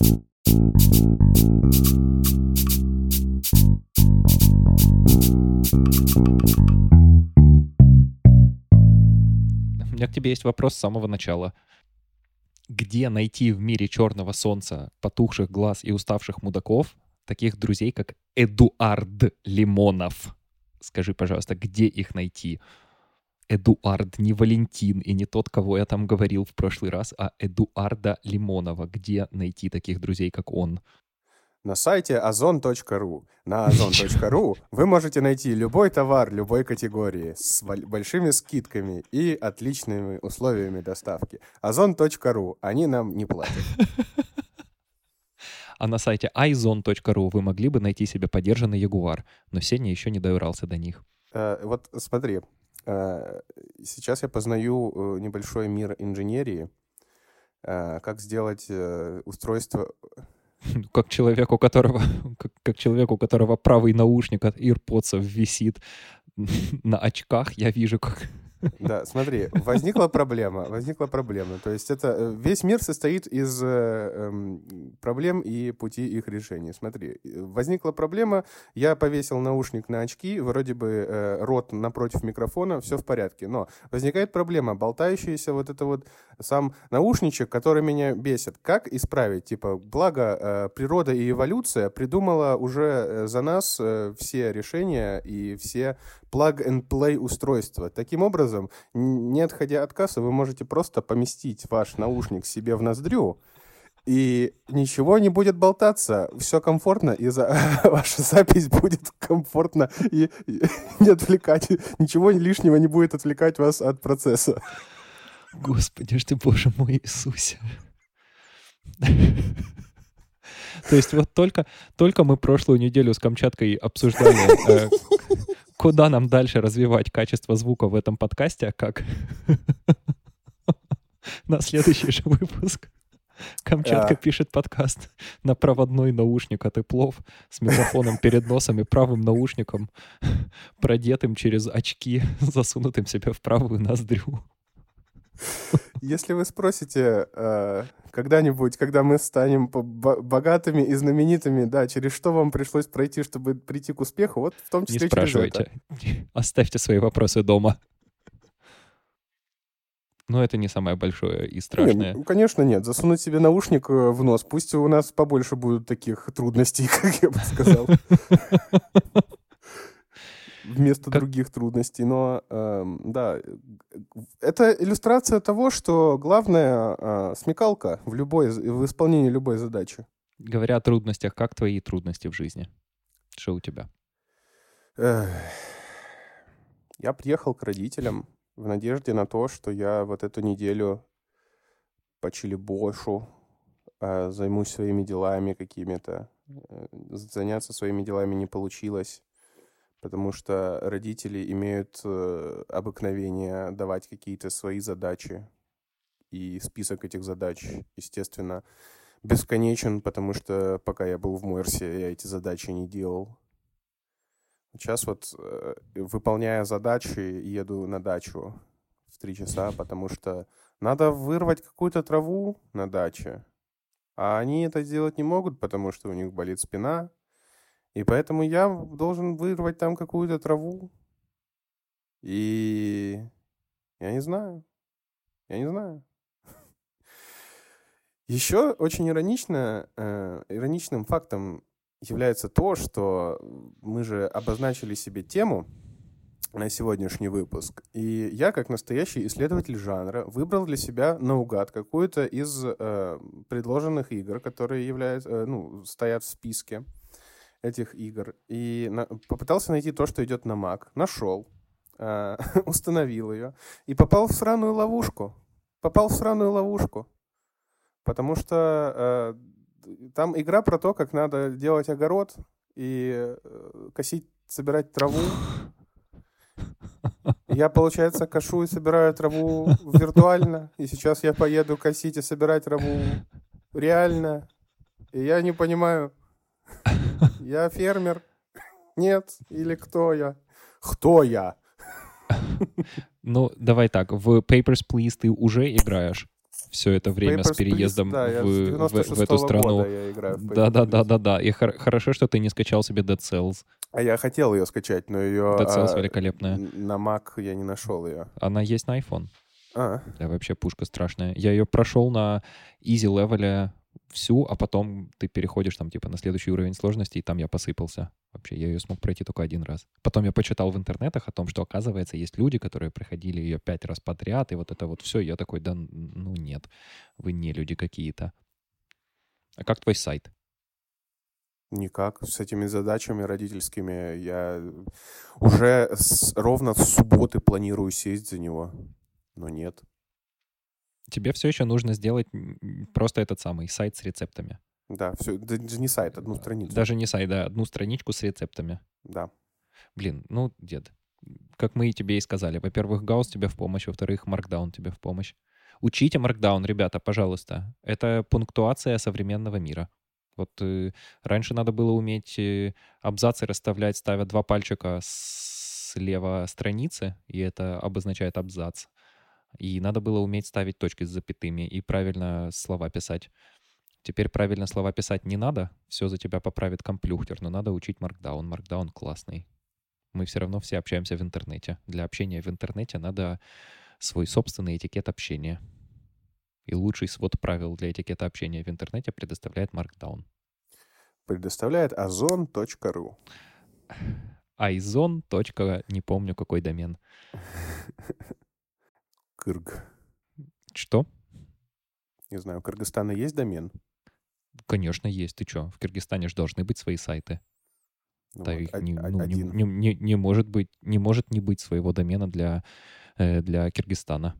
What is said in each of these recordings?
У меня к тебе есть вопрос с самого начала. Где найти в мире черного солнца, потухших глаз и уставших мудаков таких друзей, как Эдуард Лимонов? Скажи, пожалуйста, где их найти? Эдуард, не Валентин и не тот, кого я там говорил в прошлый раз, а Эдуарда Лимонова. Где найти таких друзей, как он? на сайте ozon.ru. На ozon.ru вы можете найти любой товар любой категории с большими скидками и отличными условиями доставки. ozon.ru. Они нам не платят. А на сайте iZone.ru вы могли бы найти себе подержанный Ягуар, но Сеня еще не добрался до них. Э, вот смотри, сейчас я познаю э, небольшой мир инженерии, э, как сделать э, устройство как человек, у которого, как, как человек, у которого правый наушник от AirPods висит на очках, я вижу, как да, смотри, возникла проблема, возникла проблема. То есть это э, весь мир состоит из э, э, проблем и пути их решения. Смотри, возникла проблема, я повесил наушник на очки, вроде бы э, рот напротив микрофона, все в порядке. Но возникает проблема, болтающийся вот это вот сам наушничек, который меня бесит. Как исправить? Типа, благо э, природа и эволюция придумала уже э, за нас э, все решения и все plug-and-play устройства. Таким образом, не отходя от кассы, вы можете просто поместить ваш наушник себе в ноздрю, и ничего не будет болтаться, все комфортно, и за... ваша запись будет комфортно и не отвлекать, ничего лишнего не будет отвлекать вас от процесса. Господи ж ты, Боже мой Иисусе. То есть вот только, только мы прошлую неделю с Камчаткой обсуждали, э, куда нам дальше развивать качество звука в этом подкасте, а как на следующий же выпуск. Камчатка пишет подкаст на проводной наушник от Иплов с микрофоном перед носом и правым наушником, продетым через очки, засунутым себе в правую ноздрю. Если вы спросите э, когда-нибудь, когда мы станем богатыми и знаменитыми, да, через что вам пришлось пройти, чтобы прийти к успеху, вот в том числе Не спрашивайте. Оставьте свои вопросы дома. Но это не самое большое и страшное. Нет, ну, конечно, нет. Засунуть себе наушник э, в нос. Пусть у нас побольше будут таких трудностей, как я бы сказал. вместо как... других трудностей. Но э, да, это иллюстрация того, что главное э, смекалка в любой в исполнении любой задачи. Говоря о трудностях, как твои трудности в жизни? Что у тебя? Я приехал к родителям в надежде на то, что я вот эту неделю по Чилибошу э, займусь своими делами какими-то. Э, заняться своими делами не получилось потому что родители имеют э, обыкновение давать какие-то свои задачи, и список этих задач, естественно, бесконечен, потому что пока я был в Мойерсе, я эти задачи не делал. Сейчас вот, э, выполняя задачи, еду на дачу в три часа, потому что надо вырвать какую-то траву на даче, а они это сделать не могут, потому что у них болит спина, и поэтому я должен вырвать там какую-то траву. И я не знаю. Я не знаю. Еще очень иронично, э, ироничным фактом является то, что мы же обозначили себе тему на сегодняшний выпуск. И я, как настоящий исследователь жанра, выбрал для себя наугад какую-то из э, предложенных игр, которые являются, э, ну, стоят в списке этих игр и на, попытался найти то, что идет на Mac. Нашел, э, установил ее и попал в сраную ловушку. Попал в сраную ловушку. Потому что э, там игра про то, как надо делать огород и э, косить, собирать траву. Я, получается, кошу и собираю траву виртуально, и сейчас я поеду косить и собирать траву реально. И я не понимаю, я фермер. Нет. Или кто я? Кто я? Ну, давай так. В Papers, Please ты уже играешь? все это время Papers, с переездом Please, да, я в, в- в 96-го эту страну. года я играю в Papers, Да, да, да, Please. да, да. И хор- хорошо, что ты не скачал себе Dead Cells. А я хотел ее скачать, но ее Dead Cells великолепная. на Mac я не нашел ее. Она есть на iPhone. А, Да, вообще пушка страшная. Я ее прошел на easy левеле всю, а потом ты переходишь там типа на следующий уровень сложности, и там я посыпался. Вообще, я ее смог пройти только один раз. Потом я почитал в интернетах о том, что, оказывается, есть люди, которые проходили ее пять раз подряд, и вот это вот все. Я такой, да ну нет, вы не люди какие-то. А как твой сайт? никак. С этими задачами родительскими я уже с- ровно с субботы планирую сесть за него. Но нет. Тебе все еще нужно сделать просто этот самый сайт с рецептами. Да, все. Даже не сайт, одну страницу. Даже не сайт, да, одну страничку с рецептами. Да. Блин, ну, дед, как мы и тебе и сказали. Во-первых, Гаусс тебе в помощь, во-вторых, Markdown тебе в помощь. Учите Markdown, ребята, пожалуйста. Это пунктуация современного мира. Вот э, раньше надо было уметь э, абзацы расставлять, ставя два пальчика слева страницы, и это обозначает абзац. И надо было уметь ставить точки с запятыми и правильно слова писать. Теперь правильно слова писать не надо, все за тебя поправит комплюхтер, но надо учить Markdown. Markdown классный. Мы все равно все общаемся в интернете. Для общения в интернете надо свой собственный этикет общения. И лучший свод правил для этикета общения в интернете предоставляет Markdown. Предоставляет озон.ру. Айзон. Не помню какой домен. Кырг. Что? Не знаю, у Кыргызстана есть домен? Конечно, есть. Ты что? В Киргизстане же должны быть свои сайты. Ну Да, вот, их о- не, о- ну, не- не- не- не может быть, не может не быть своего домена для, э, для Киргизстана.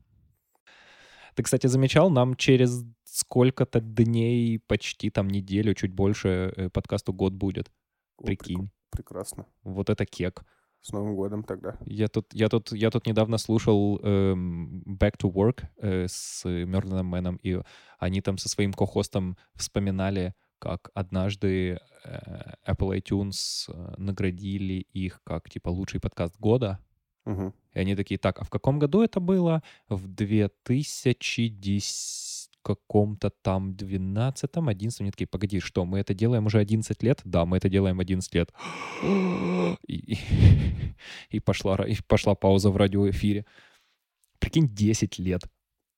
Ты, кстати, замечал, нам через сколько-то дней, почти там неделю, чуть больше э, подкасту год будет. О, Прикинь. прик- Прекрасно. Вот это кек. С Новым годом тогда. Я тут, я тут, я тут недавно слушал эм, Back to Work э, с Мерлином Мэном, и они там со своим кохостом вспоминали, как однажды э, Apple iTunes э, наградили их как типа лучший подкаст года. Мгм. И они такие, так, а в каком году это было? В 2010 каком-то там 12-м, 11 Они такие, погоди, что, мы это делаем уже 11 лет? Да, мы это делаем 11 лет. И, и- и пошла, и пошла пауза в радиоэфире. Прикинь, 10 лет.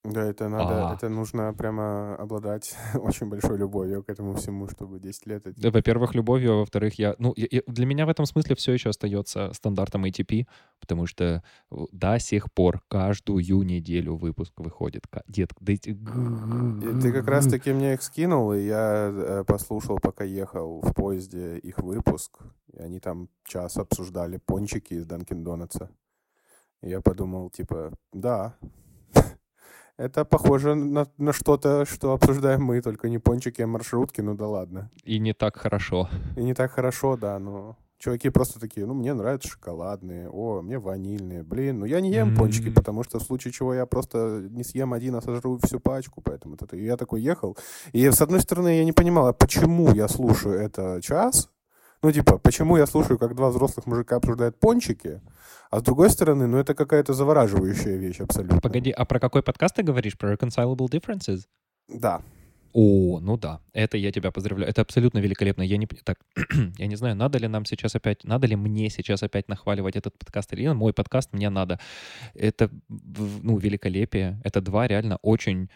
Да, это надо, А. это нужно прямо обладать очень большой любовью к этому всему, чтобы 10 лет. Да, Во-первых, любовью, а во-вторых, я, ну, я- я- для меня в этом смысле все еще остается стандартом ATP, потому что до сих пор каждую неделю выпуск выходит. Дед, да эти- Ты как раз таки мне их скинул, и я э, послушал, пока ехал в поезде их выпуск. И они там час обсуждали пончики из Данкин Донатса. И я подумал, типа, да, это похоже на, на что-то, что обсуждаем мы, только не пончики, а маршрутки, ну да ладно. И не так хорошо. И не так хорошо, да, но чуваки просто такие, ну, мне нравятся шоколадные, о, мне ванильные, блин, ну я не ем пончики, М. потому что в случае чего я просто не съем один, а сожру всю пачку, поэтому это, и я такой ехал, и с одной стороны я не понимал, а почему я слушаю это час, ну, типа, почему я слушаю, как два взрослых мужика обсуждают пончики, а с другой стороны, ну, это какая-то завораживающая вещь абсолютно. Погоди, а про какой подкаст ты говоришь? Про Reconcilable Differences? Да. О, ну да, это я тебя поздравляю. Это абсолютно великолепно. Я не, так, я не знаю, надо ли нам сейчас опять, надо ли мне сейчас опять нахваливать этот подкаст или. Мой подкаст мне надо. Это, ну, великолепие. Это два реально очень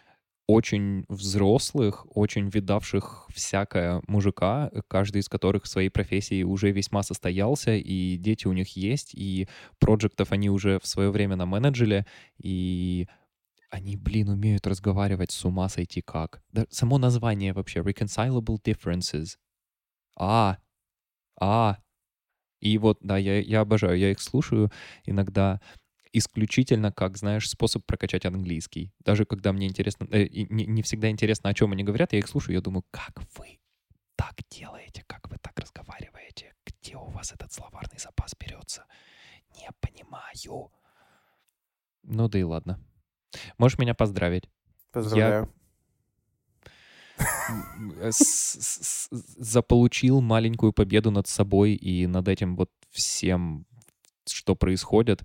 очень взрослых, очень видавших всякое мужика, каждый из которых в своей профессии уже весьма состоялся, и дети у них есть, и проектов они уже в свое время наменеджили, и они, блин, умеют разговаривать с ума сойти как. Да, само название вообще, Reconcilable Differences. А, а. И вот, да, я, я обожаю, я их слушаю иногда исключительно как, знаешь, способ прокачать английский. Даже когда мне интересно, э, не, не всегда интересно, о чем они говорят, я их слушаю, я думаю, как вы так делаете, как вы так разговариваете, где у вас этот словарный запас берется? Не понимаю. Ну да и ладно. Можешь меня поздравить. Поздравляю. С- с- с- заполучил маленькую победу над собой и над этим вот всем, что происходит.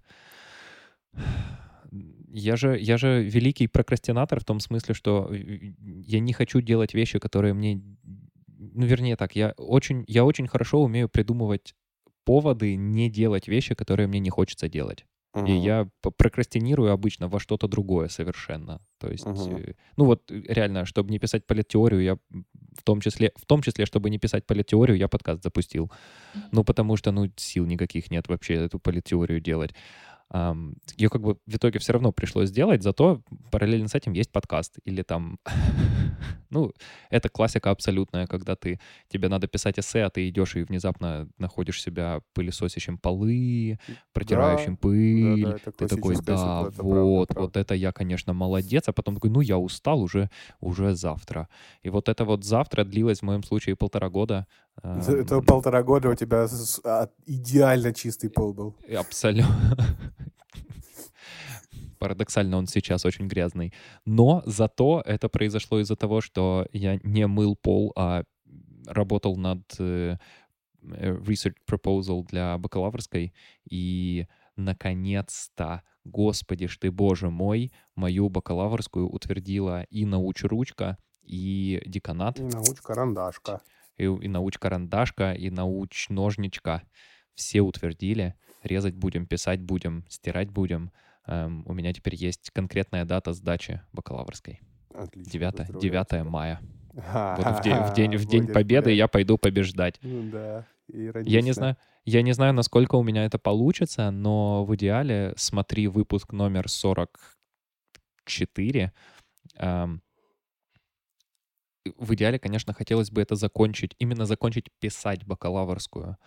Я же, я же великий прокрастинатор в том смысле, что я не хочу делать вещи, которые мне... Ну, вернее так, я очень, я очень хорошо умею придумывать поводы не делать вещи, которые мне не хочется делать. Угу. И я прокрастинирую обычно во что-то другое совершенно. То есть, угу. ну вот э, реально, чтобы не писать политеорию, я в том числе, в том числе, чтобы не писать политеорию, я подкаст запустил. Ну потому что, ну, сил никаких нет вообще эту политеорию делать ее как бы в итоге все равно пришлось сделать, зато параллельно с этим есть подкаст. Или там, ну, это классика абсолютная, когда ты, тебе надо писать эссе, а ты идешь и внезапно находишь себя пылесосящим полы, протирающим да, пыль. Да, да, ты такой, да, вот, правда, правда. вот это я, конечно, молодец. А потом такой, ну, я устал уже, уже завтра. И вот это вот завтра длилось в моем случае полтора года. Это полтора года у тебя а, идеально чистый пол был. Абсолютно. Парадоксально, он сейчас очень грязный. Но зато это произошло из-за того, что я не мыл пол, а работал над э, research proposal для бакалаврской, и наконец-то, господи ж ты, боже мой, мою бакалаврскую утвердила и научручка, и деканат. И науч-карандашка. И, и науч-карандашка, и науч-ножничка. Все утвердили. Резать будем, писать будем, стирать будем. Эм, у меня теперь есть конкретная дата сдачи бакалаврской. Отлично. 9, 9 мая. Вот в день, в день, в день победы я пойду побеждать. Ну да. Я не знаю, я не знаю, насколько у меня это получится, но в идеале смотри выпуск номер 44. Эм, в идеале, конечно, хотелось бы это закончить, именно закончить писать бакалаврскую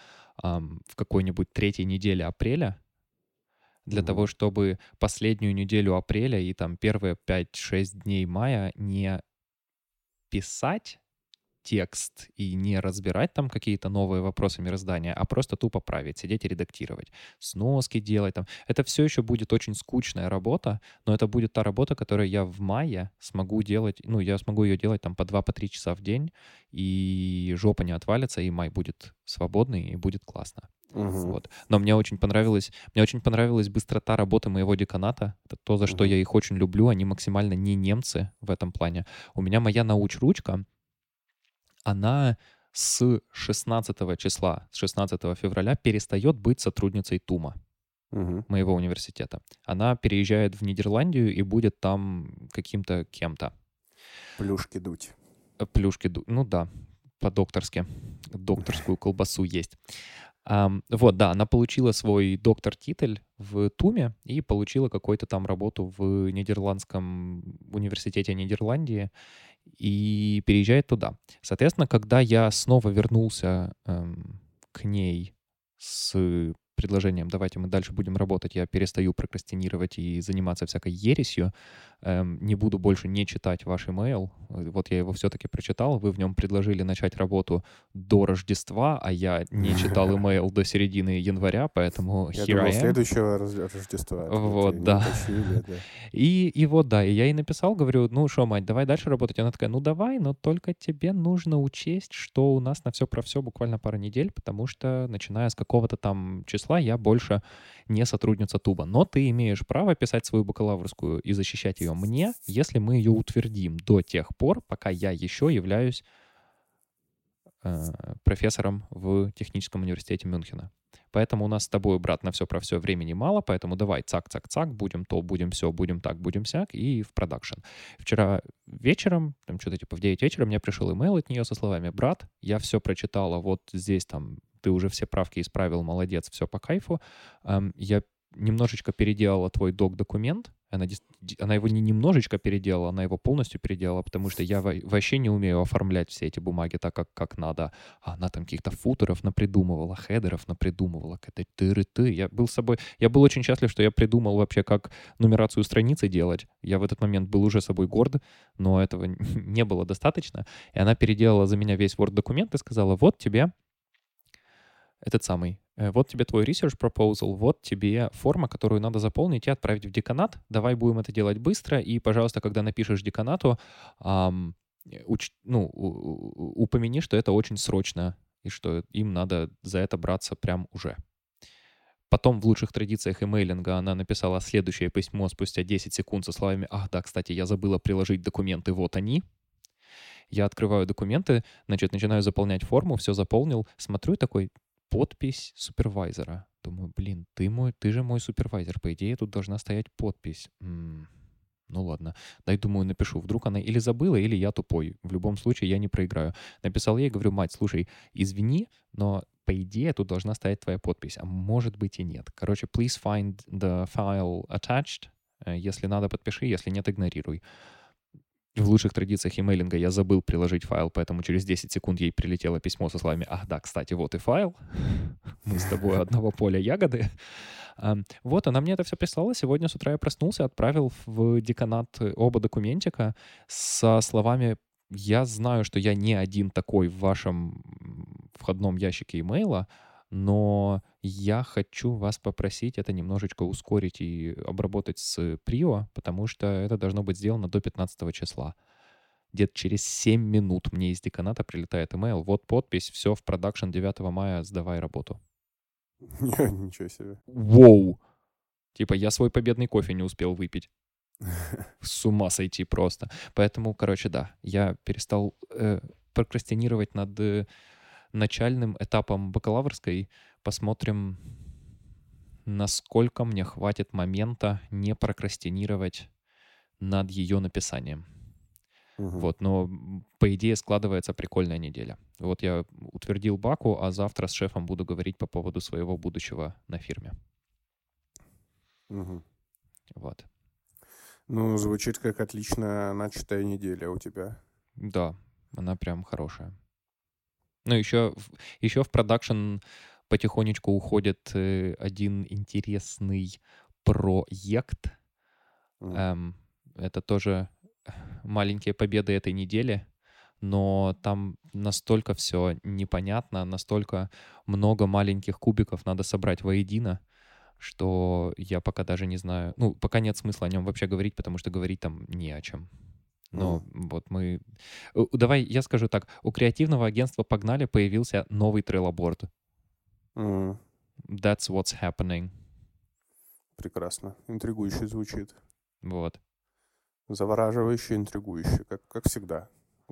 эм, в какой-нибудь третьей неделе апреля, для mm-hmm. того, чтобы последнюю неделю апреля и там первые 5-6 дней мая не писать текст и не разбирать там какие-то новые вопросы мироздания, а просто тупо править, сидеть и редактировать, сноски делать там. Это все еще будет очень скучная работа, но это будет та работа, которую я в мае смогу делать, ну, я смогу ее делать там по 2-3 по часа в день, и жопа не отвалится, и май будет свободный, и будет классно. Угу. Вот. Но мне очень понравилось, мне очень понравилась быстрота работы моего деканата. Это то, за что угу. я их очень люблю. Они максимально не немцы в этом плане. У меня моя научручка, она с 16 числа, с 16 февраля перестает быть сотрудницей ТУМа угу. моего университета. Она переезжает в Нидерландию и будет там каким-то кем-то. Плюшки дуть. Э, плюшки дуть. Ну да, по-докторски. Докторскую колбасу есть. Um, вот, да, она получила свой доктор-титль в Туме и получила какую-то там работу в Нидерландском университете Нидерландии и переезжает туда. Соответственно, когда я снова вернулся эм, к ней с предложением «давайте мы дальше будем работать, я перестаю прокрастинировать и заниматься всякой ересью, эм, не буду больше не читать ваш email». Вот я его все-таки прочитал, вы в нем предложили начать работу до Рождества, а я не читал email до середины января, поэтому я думал, следующего Рождества. Вот, да. И, и вот, да, и я ей написал, говорю, ну что, мать, давай дальше работать. Она такая, ну давай, но только тебе нужно учесть, что у нас на все про все буквально пара недель, потому что начиная с какого-то там числа я больше не сотрудница Туба. Но ты имеешь право писать свою бакалаврскую и защищать ее мне, если мы ее утвердим до тех пор, пока я еще являюсь э, профессором в Техническом университете Мюнхена. Поэтому у нас с тобой, брат, на все про все времени мало, поэтому давай цак-цак-цак, будем то, будем все, будем так, будем сяк, и в продакшн. Вчера вечером, там что-то типа в 9 вечера, мне пришел имейл от нее со словами, брат, я все прочитала, вот здесь там ты уже все правки исправил, молодец, все по кайфу. Я немножечко переделала твой док-документ, она, она его не немножечко переделала, она его полностью переделала, потому что я вообще не умею оформлять все эти бумаги так, как, как надо. А она там каких-то футеров напридумывала, хедеров напридумывала, какая-то тыры-ты. Я был с собой... Я был очень счастлив, что я придумал вообще, как нумерацию страницы делать. Я в этот момент был уже собой горд, но этого не было достаточно. И она переделала за меня весь Word-документ и сказала, вот тебе этот самый. Э, вот тебе твой research proposal, вот тебе форма, которую надо заполнить и отправить в деканат. Давай будем это делать быстро. И, пожалуйста, когда напишешь деканату, эм, уч, ну, упомяни, что это очень срочно и что им надо за это браться прям уже. Потом в лучших традициях имейлинга она написала следующее письмо спустя 10 секунд со словами «Ах, да, кстати, я забыла приложить документы, вот они». Я открываю документы, значит, начинаю заполнять форму, все заполнил, смотрю такой, подпись супервайзера. Думаю, блин, ты мой, ты же мой супервайзер, по идее тут должна стоять подпись. М-м, ну ладно, дай, думаю, напишу. Вдруг она или забыла, или я тупой. В любом случае я не проиграю. Написал ей, говорю, мать, слушай, извини, но по идее тут должна стоять твоя подпись, а может быть и нет. Короче, please find the file attached. Э, если надо, подпиши, если нет, игнорируй. В лучших традициях имейлинга я забыл приложить файл, поэтому через 10 секунд ей прилетело письмо со словами «Ах, да, кстати, вот и файл. Мы с тобой одного поля ягоды». Вот, она мне это все прислала. Сегодня с утра я проснулся, отправил в деканат оба документика со словами «Я знаю, что я не один такой в вашем входном ящике имейла, но я хочу вас попросить это немножечко ускорить и обработать с Прио, потому что это должно быть сделано до 15 числа. Где-то через 7 минут мне из деканата прилетает имейл. Вот подпись, все в продакшн 9 мая, сдавай работу. Ничего себе. Воу! Типа я свой победный кофе не успел выпить. С ума сойти просто. Поэтому, короче, да, я перестал э, прокрастинировать над э, начальным этапом бакалаврской. Посмотрим, насколько мне хватит момента не прокрастинировать над ее написанием. Угу. Вот, но по идее складывается прикольная неделя. Вот я утвердил Баку, а завтра с шефом буду говорить по поводу своего будущего на фирме. Угу. Вот. Ну, звучит как отлично начатая неделя у тебя. Да, она прям хорошая. Ну, еще, еще в продакшн потихонечку уходит э, один интересный проект. Mm. Эм, это тоже маленькие победы этой недели, но там настолько все непонятно, настолько много маленьких кубиков надо собрать воедино, что я пока даже не знаю. Ну, пока нет смысла о нем вообще говорить, потому что говорить там не о чем. Но mm. вот мы... Давай я скажу так. У креативного агентства «Погнали» появился новый трейлоборд. Mm. That's what's happening. Прекрасно. Интригующе звучит. Вот. Завораживающе, интригующе, как, как всегда.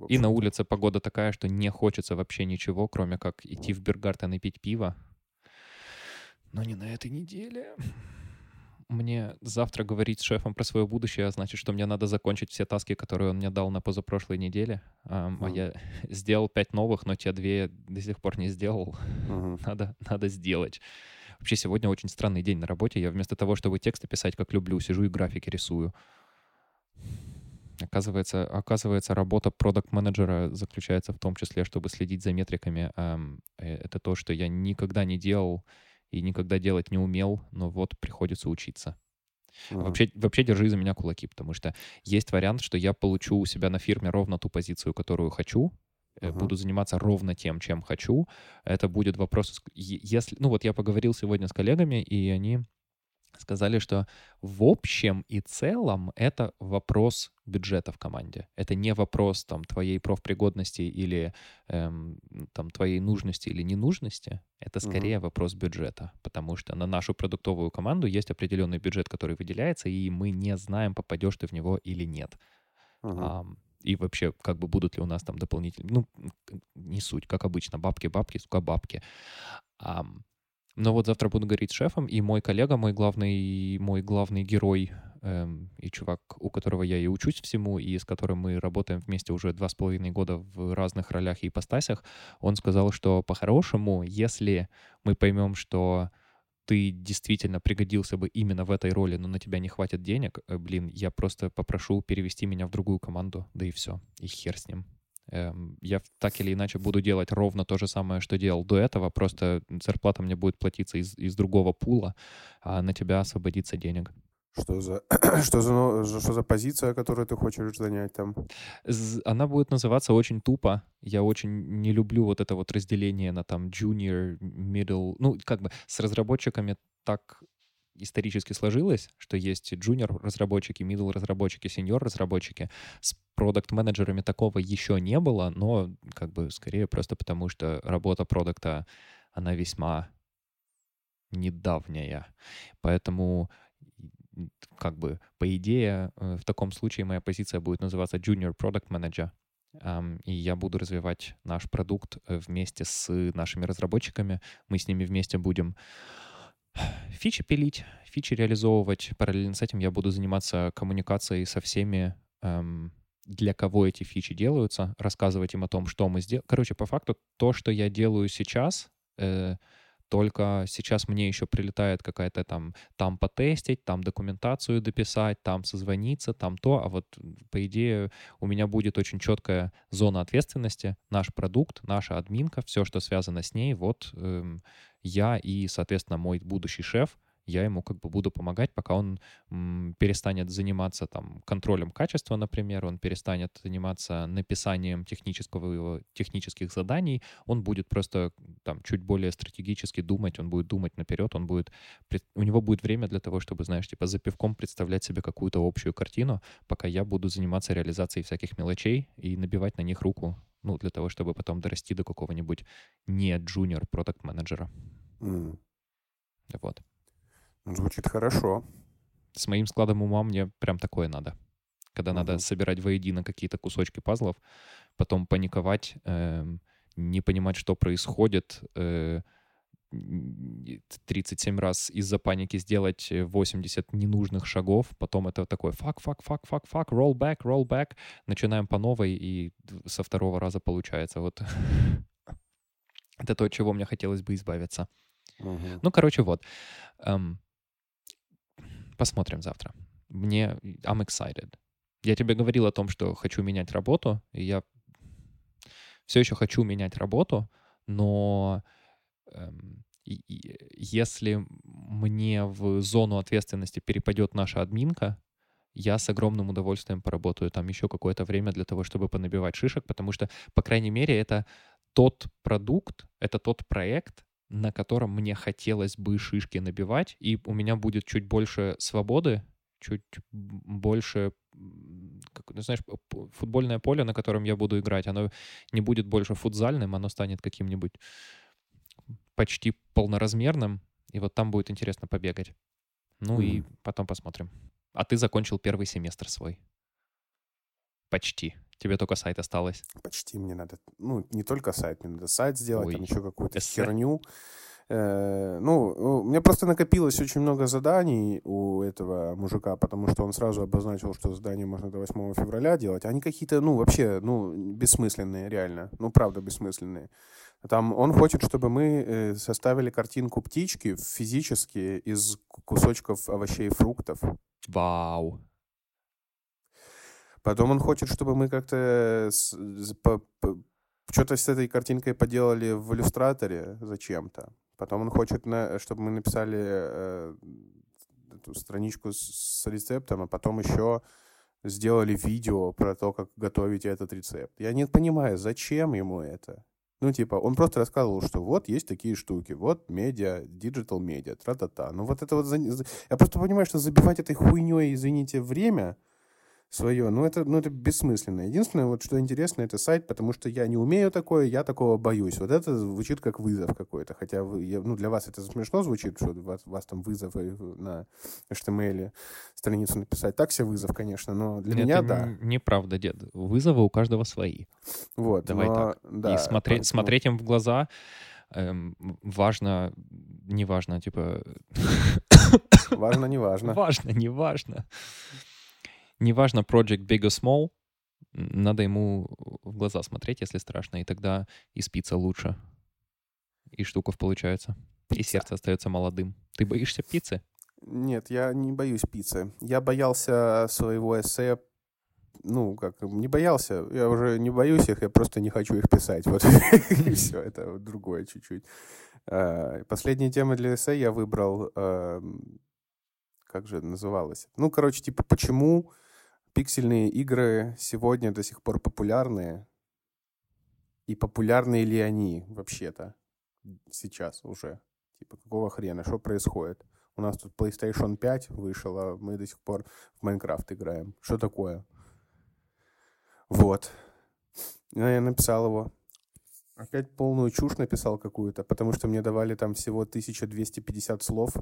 И на улице погода такая, что не хочется вообще ничего, кроме как идти в Бергартен и пить пиво. Но не на этой неделе мне завтра говорить с шефом про свое будущее, а значит, что мне надо закончить все таски, которые он мне дал на позапрошлой неделе. Um, mm. А я сделал пять новых, но те две до сих пор не сделал. Mm-hmm. Надо, надо сделать. Вообще сегодня очень странный день на работе. Я вместо того, чтобы тексты писать, как люблю, сижу и графики рисую. Оказывается, оказывается, работа продукт-менеджера заключается в том числе, чтобы следить за метриками. Um, это то, что я никогда не делал и никогда делать не умел, но вот приходится учиться. Uh-huh. Вообще, вообще держи за меня кулаки, потому что есть вариант, что я получу у себя на фирме ровно ту позицию, которую хочу, uh-huh. буду заниматься ровно тем, чем хочу. Это будет вопрос, если, ну вот я поговорил сегодня с коллегами, и они сказали, что в общем и целом это вопрос бюджета в команде. Это не вопрос там твоей профпригодности или эм, там твоей нужности или ненужности. Это скорее угу. вопрос бюджета, потому что на нашу продуктовую команду есть определенный бюджет, который выделяется, и мы не знаем, попадешь ты в него или нет. Угу. А, и вообще, как бы будут ли у нас там дополнительные, ну, не суть, как обычно, бабки, бабки, сука, бабки. А, но вот завтра буду говорить с шефом, и мой коллега, мой главный, мой главный герой эм, и чувак, у которого я и учусь всему, и с которым мы работаем вместе уже два с половиной года в разных ролях и ипостасях, он сказал, что по-хорошему, если мы поймем, что ты действительно пригодился бы именно в этой роли, но на тебя не хватит денег, э, блин, я просто попрошу перевести меня в другую команду, да и все, и хер с ним. Эм, я так или иначе буду делать ровно то же самое, что делал до этого, просто зарплата мне будет платиться из, из другого пула, а на тебя освободится денег. Что за, что, за, что за позиция, которую ты хочешь занять там? Она будет называться очень тупо. Я очень не люблю вот это вот разделение на там junior, middle. Ну, как бы с разработчиками так исторически сложилось, что есть junior-разработчики, middle-разработчики, senior-разработчики. С продукт-менеджерами такого еще не было, но как бы скорее просто потому, что работа продукта, она весьма недавняя. Поэтому как бы, по идее, э, в таком случае моя позиция будет называться Junior Product Manager, и я буду развивать наш продукт э, вместе с нашими разработчиками. Мы с ними вместе будем фичи пилить, фичи реализовывать. Параллельно с этим я буду заниматься коммуникацией со всеми, эм, для кого эти фичи делаются, рассказывать им о том, что мы сделали. Короче, по факту, то, что я делаю сейчас, э, только сейчас мне еще прилетает какая-то там, там потестить, там документацию дописать, там созвониться, там то, а вот по идее у меня будет очень четкая зона ответственности, наш продукт, наша админка, все, что связано с ней, вот эм, я и, соответственно, мой будущий шеф — я ему как бы буду помогать, пока он м, перестанет заниматься там контролем качества, например, он перестанет заниматься написанием технического, технических заданий, он будет просто там чуть более стратегически думать, он будет думать наперед, он будет, у него будет время для того, чтобы, знаешь, типа за пивком представлять себе какую-то общую картину, пока я буду заниматься реализацией всяких мелочей и набивать на них руку, ну, для того, чтобы потом дорасти до какого-нибудь не джуниор продукт менеджера Mm. Вот. Звучит хорошо. С моим складом ума мне прям такое надо. Когда угу. надо собирать воедино какие-то кусочки пазлов, потом паниковать, э, не понимать, что происходит, э, 37 раз из-за паники сделать 80 ненужных шагов, потом это такой fuck, fuck, fuck, fuck, fuck, roll back, roll back, начинаем по новой, и со второго раза получается. Вот это то, от чего мне хотелось бы избавиться. Угу. Ну, короче, вот. Эм, Посмотрим завтра. Мне... I'm excited. Я тебе говорил о том, что хочу менять работу, и я все еще хочу менять работу, но эм, и, и, если мне в зону ответственности перепадет наша админка, я с огромным удовольствием поработаю там еще какое-то время для того, чтобы понабивать шишек, потому что, по крайней мере, это тот продукт, это тот проект, на котором мне хотелось бы шишки набивать, и у меня будет чуть больше свободы, чуть больше, как, ну, знаешь, футбольное поле, на котором я буду играть, оно не будет больше футзальным, оно станет каким-нибудь почти полноразмерным, и вот там будет интересно побегать. Ну mm. и потом посмотрим. А ты закончил первый семестр свой. Почти. Тебе только сайт осталось. Почти мне надо. Ну, не только сайт, мне надо сайт сделать, Ой. там еще какую-то Эссе. херню. Э, ну, у меня просто накопилось очень много заданий у этого мужика, потому что он сразу обозначил, что задания можно до 8 февраля делать. Они какие-то, ну, вообще, ну, бессмысленные, реально. Ну, правда, бессмысленные. Там он хочет, чтобы мы э, составили картинку птички физически из кусочков овощей и фруктов. Вау. Потом он хочет, чтобы мы как-то что-то с этой картинкой поделали в иллюстраторе зачем-то. Потом он хочет, на, чтобы мы написали э, эту страничку с, с рецептом, а потом еще сделали видео про то, как готовить этот рецепт. Я не понимаю, зачем ему это. Ну, типа, он просто рассказывал, что вот есть такие штуки, вот медиа, digital media, тра-та-та. Ну, вот это вот... Я просто понимаю, что забивать этой хуйней, извините, время свое. Ну это, ну, это бессмысленно. Единственное, вот что интересно, это сайт, потому что я не умею такое, я такого боюсь. Вот это звучит как вызов какой-то. Хотя вы, я, ну, для вас это смешно звучит, что у вас, у вас там вызов на HTML страницу написать. Так себе вызов, конечно, но для Нет, меня, да. Неправда, дед. Вызовы у каждого свои. Вот. Давай но, так. Да, И смотреть, поэтому... смотреть им в глаза эм, важно, не важно, типа... Важно, не важно. Важно, не важно неважно, project big or small, надо ему в глаза смотреть, если страшно, и тогда и спится лучше. И штуков получается. И сердце остается молодым. Ты боишься пиццы? Нет, я не боюсь пиццы. Я боялся своего эссе ну, как, не боялся, я уже не боюсь их, я просто не хочу их писать, вот, и все, это другое чуть-чуть. А, последние темы для эссе я выбрал, как же называлось? Ну, короче, типа, почему Пиксельные игры сегодня до сих пор популярны. И популярны ли они вообще-то сейчас уже? Типа, какого хрена? Что происходит? У нас тут PlayStation 5 вышел, а мы до сих пор в Майнкрафт играем. Что такое? Вот. Ну, я написал его. Опять полную чушь написал какую-то, потому что мне давали там всего 1250 слов.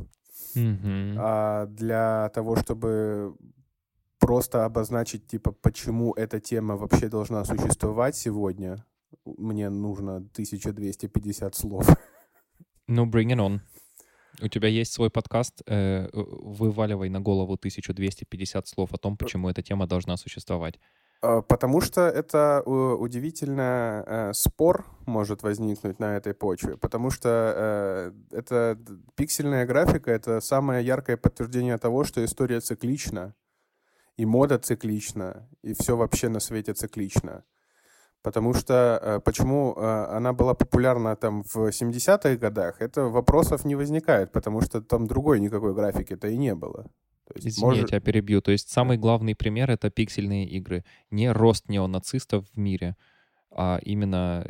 Мгм. А для того, чтобы просто обозначить, типа, почему эта тема вообще должна существовать сегодня, мне нужно 1250 слов. Ну, bring it on. У тебя есть свой подкаст, э, вываливай на голову 1250 слов о том, почему эта тема должна существовать. А, Потому что это э, удивительно э, спор может возникнуть на этой почве, потому что э, это пиксельная графика это самое яркое подтверждение того, что история циклична, и мода циклична, и все вообще на свете циклично. Потому что э, почему э, она была популярна там в 70-х годах, это вопросов не возникает, потому что там другой никакой графики-то и не было. То есть, Извини, может- я тебя перебью. То есть самый главный пример — это пиксельные игры. Не рост неонацистов в мире, а именно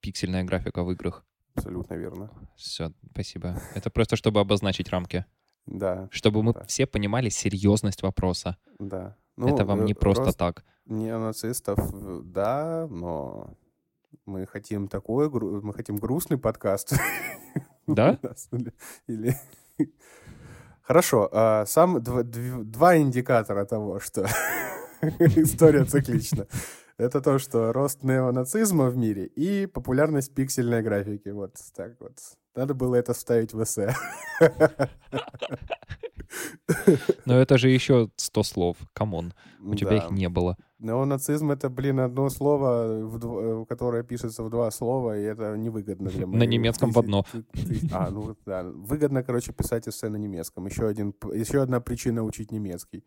пиксельная графика в играх. Абсолютно верно. Все, спасибо. Это просто чтобы обозначить рамки. Да, Чтобы мы Да. все понимали серьезность вопроса. да. это вам э, не просто рост так. Неонацистов, э, да, но мы хотим такой, мы хотим грустный подкаст. Да? Или-. Хорошо, а, сам дв- дв- два индикатора того, что история циклична. Это то, что рост неонацизма в мире и популярность пиксельной графики. Вот так вот. Надо было это вставить в эссе. Но это же еще 100 слов. Come on. У тебя их не было. Неонацизм — это, блин, одно слово, в э, которое пишется в два слова, и это невыгодно для На моей немецком в одно. А, ну да. Выгодно, короче, писать эссе на немецком. Еще, один, еще одна причина учить немецкий.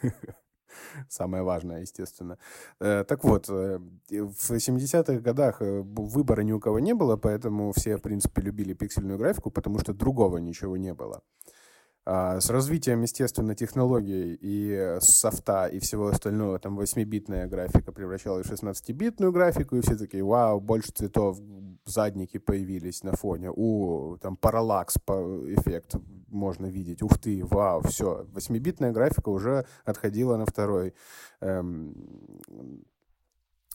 Самое важное, естественно. Э, Так вот, э, в 70-х годах э, выбора ни у кого не было, поэтому все, в принципе, любили пиксельную графику, потому что другого ничего не было. А С развитием, естественно, технологий и софта и всего остального, там 8-битная графика превращалась в 16-битную графику, и все такие, вау, больше цветов, задники появились на фоне, у, там параллакс эффект можно видеть, ух ты, вау, все. 8-битная графика уже отходила на второй эм,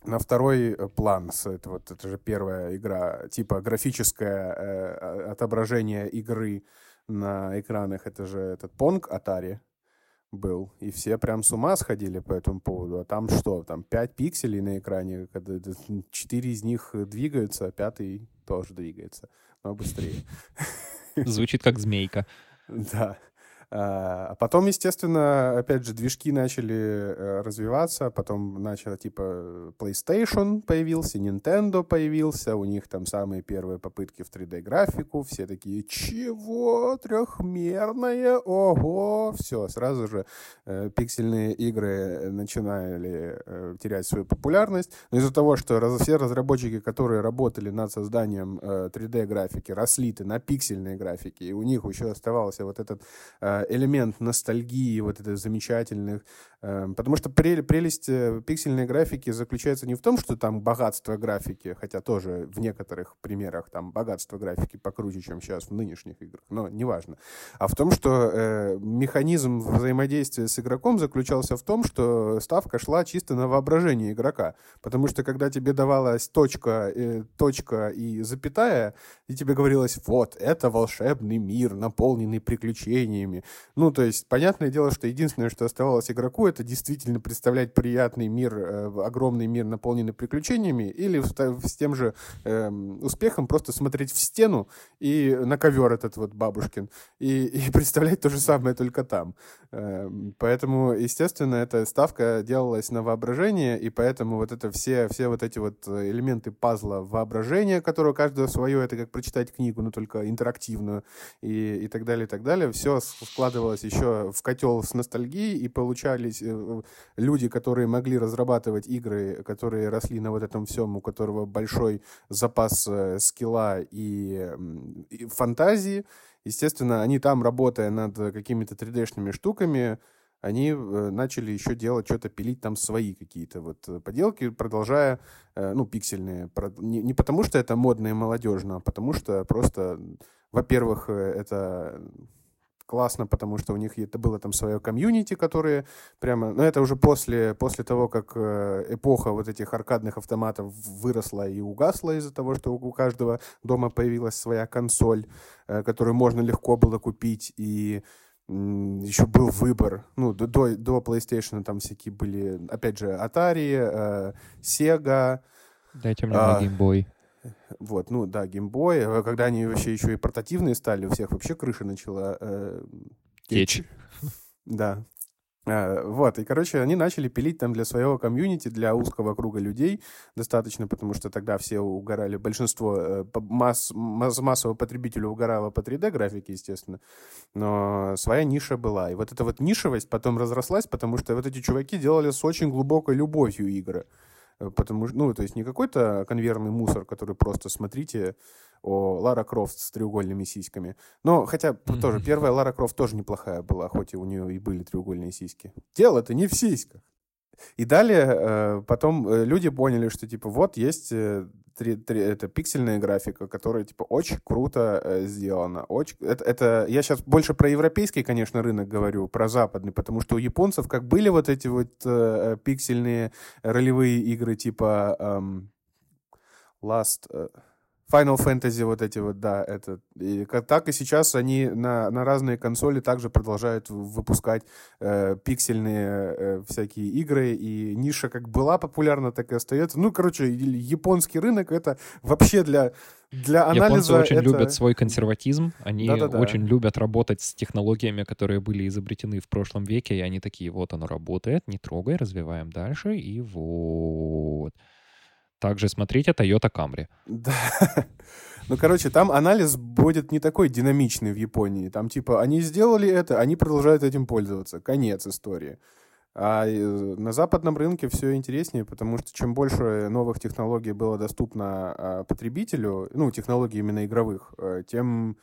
на второй э, план. Это, вот, это же первая игра, типа графическое э, отображение игры на экранах. Это же этот Pong Atari был. И все прям с ума сходили по этому поводу. А там что? Там 5 пикселей на экране. когда это- Четыре из них двигаются, а пятый тоже двигается. Но быстрее. Звучит как змейка. Да. А а потом, естественно, опять же, движки начали э, развиваться, потом начало, типа, PlayStation появился, Nintendo появился, у них там самые первые попытки в 3D-графику, все такие, чего, трехмерное, ого, все, сразу же э, пиксельные игры начинали э, терять свою популярность, но из-за того, что раз- все разработчики, которые работали над созданием э, 3D-графики, росли-то на пиксельной графике, и у них еще оставался вот этот э, элемент ностальгии, вот это замечательных. Э, Потому что прелесть э, пиксельной графики заключается не в том, что там богатство графики, хотя тоже в некоторых примерах там богатство графики покруче, чем сейчас в нынешних играх, но неважно. А в том, что э, механизм взаимодействия с игроком заключался в том, что ставка шла чисто на воображение игрока. Потому что когда тебе давалась точка, э, точка и запятая, и тебе говорилось, вот, это волшебный мир, наполненный приключениями. Ну, то есть, понятное дело, что единственное, что оставалось игроку, это действительно представлять приятный мир, э, огромный мир, наполненный приключениями, или та- с тем же эм, успехом просто смотреть в стену и на ковер этот вот бабушкин, и, и представлять то же самое только там. Эм, Поэтому, естественно, эта ставка делалась на воображение, и поэтому вот это все, все вот эти вот э, элементы пазла воображения, которые у каждого свое, это как прочитать книгу, но только интерактивную, и, и так далее, и так далее, все складывалось еще в котел с ностальгией, и получались э, люди, которые могли разрабатывать игры, которые росли на вот этом всем, у которого большой запас э, скилла и, и фантазии, естественно, они там, работая над какими-то 3D-шными штуками, они э, начали еще делать, что-то пилить там свои какие-то вот поделки, продолжая, ну, пиксельные. Не, не потому, что это модно и молодежно, а потому что просто, во-первых, это классно, потому что у них это было там свое комьюнити, которое прямо... Ну, это уже после, после того, как э, эпоха вот этих аркадных автоматов выросла и угасла из-за того, что у каждого дома появилась своя консоль, э, которую можно легко было купить, и еще был выбор, ну, до, до PlayStation там всякие были, опять же, Atari, э, Sega. Дайте мне а, Game Boy. Вот, ну да, геймбой. А когда они вообще еще и портативные стали, у всех вообще крыша начала э, течь. Да. А, вот, и, короче, они начали пилить там для своего комьюнити, для узкого круга людей достаточно, потому что тогда все угорали, большинство э, масс, масс, массового потребителя угорало по 3D-графике, естественно, но своя ниша была. И вот эта вот нишевость потом разрослась, потому что вот эти чуваки делали с очень глубокой любовью игры. Э, потому что, ну, то есть не какой-то конвейерный мусор, который просто, смотрите, о Лара Крофт с треугольными сиськами. Но, хотя, mm-hmm. тоже, первая Лара Крофт тоже неплохая была, хоть и у нее и были треугольные сиськи. Дело-то не в сиськах. И далее э, потом э, люди поняли, что типа вот есть э, три, три, это пиксельная графика, которая типа очень круто э, сделана. Очень, это, это я сейчас больше про европейский, конечно, рынок говорю, про западный, потому что у японцев как были вот эти вот э, пиксельные ролевые игры типа эм, Last э, Final Fantasy вот эти вот, да, это. И так и сейчас они на, на разные консоли также продолжают выпускать э, пиксельные э, всякие игры, и ниша как была популярна, так и остается. Ну, короче, японский рынок — это вообще для, для анализа... Японцы очень это... любят свой консерватизм, они Да-да-да. очень любят работать с технологиями, которые были изобретены в прошлом веке, и они такие, вот оно работает, не трогай, развиваем дальше, и вот... Также смотрите Toyota Camry. Да. Ну, короче, там анализ будет не такой динамичный в Японии. Там типа они сделали это, они продолжают этим пользоваться. Конец истории. А э, на западном рынке все интереснее, потому что чем больше новых технологий было доступно а, потребителю, ну, технологий именно игровых, э, тем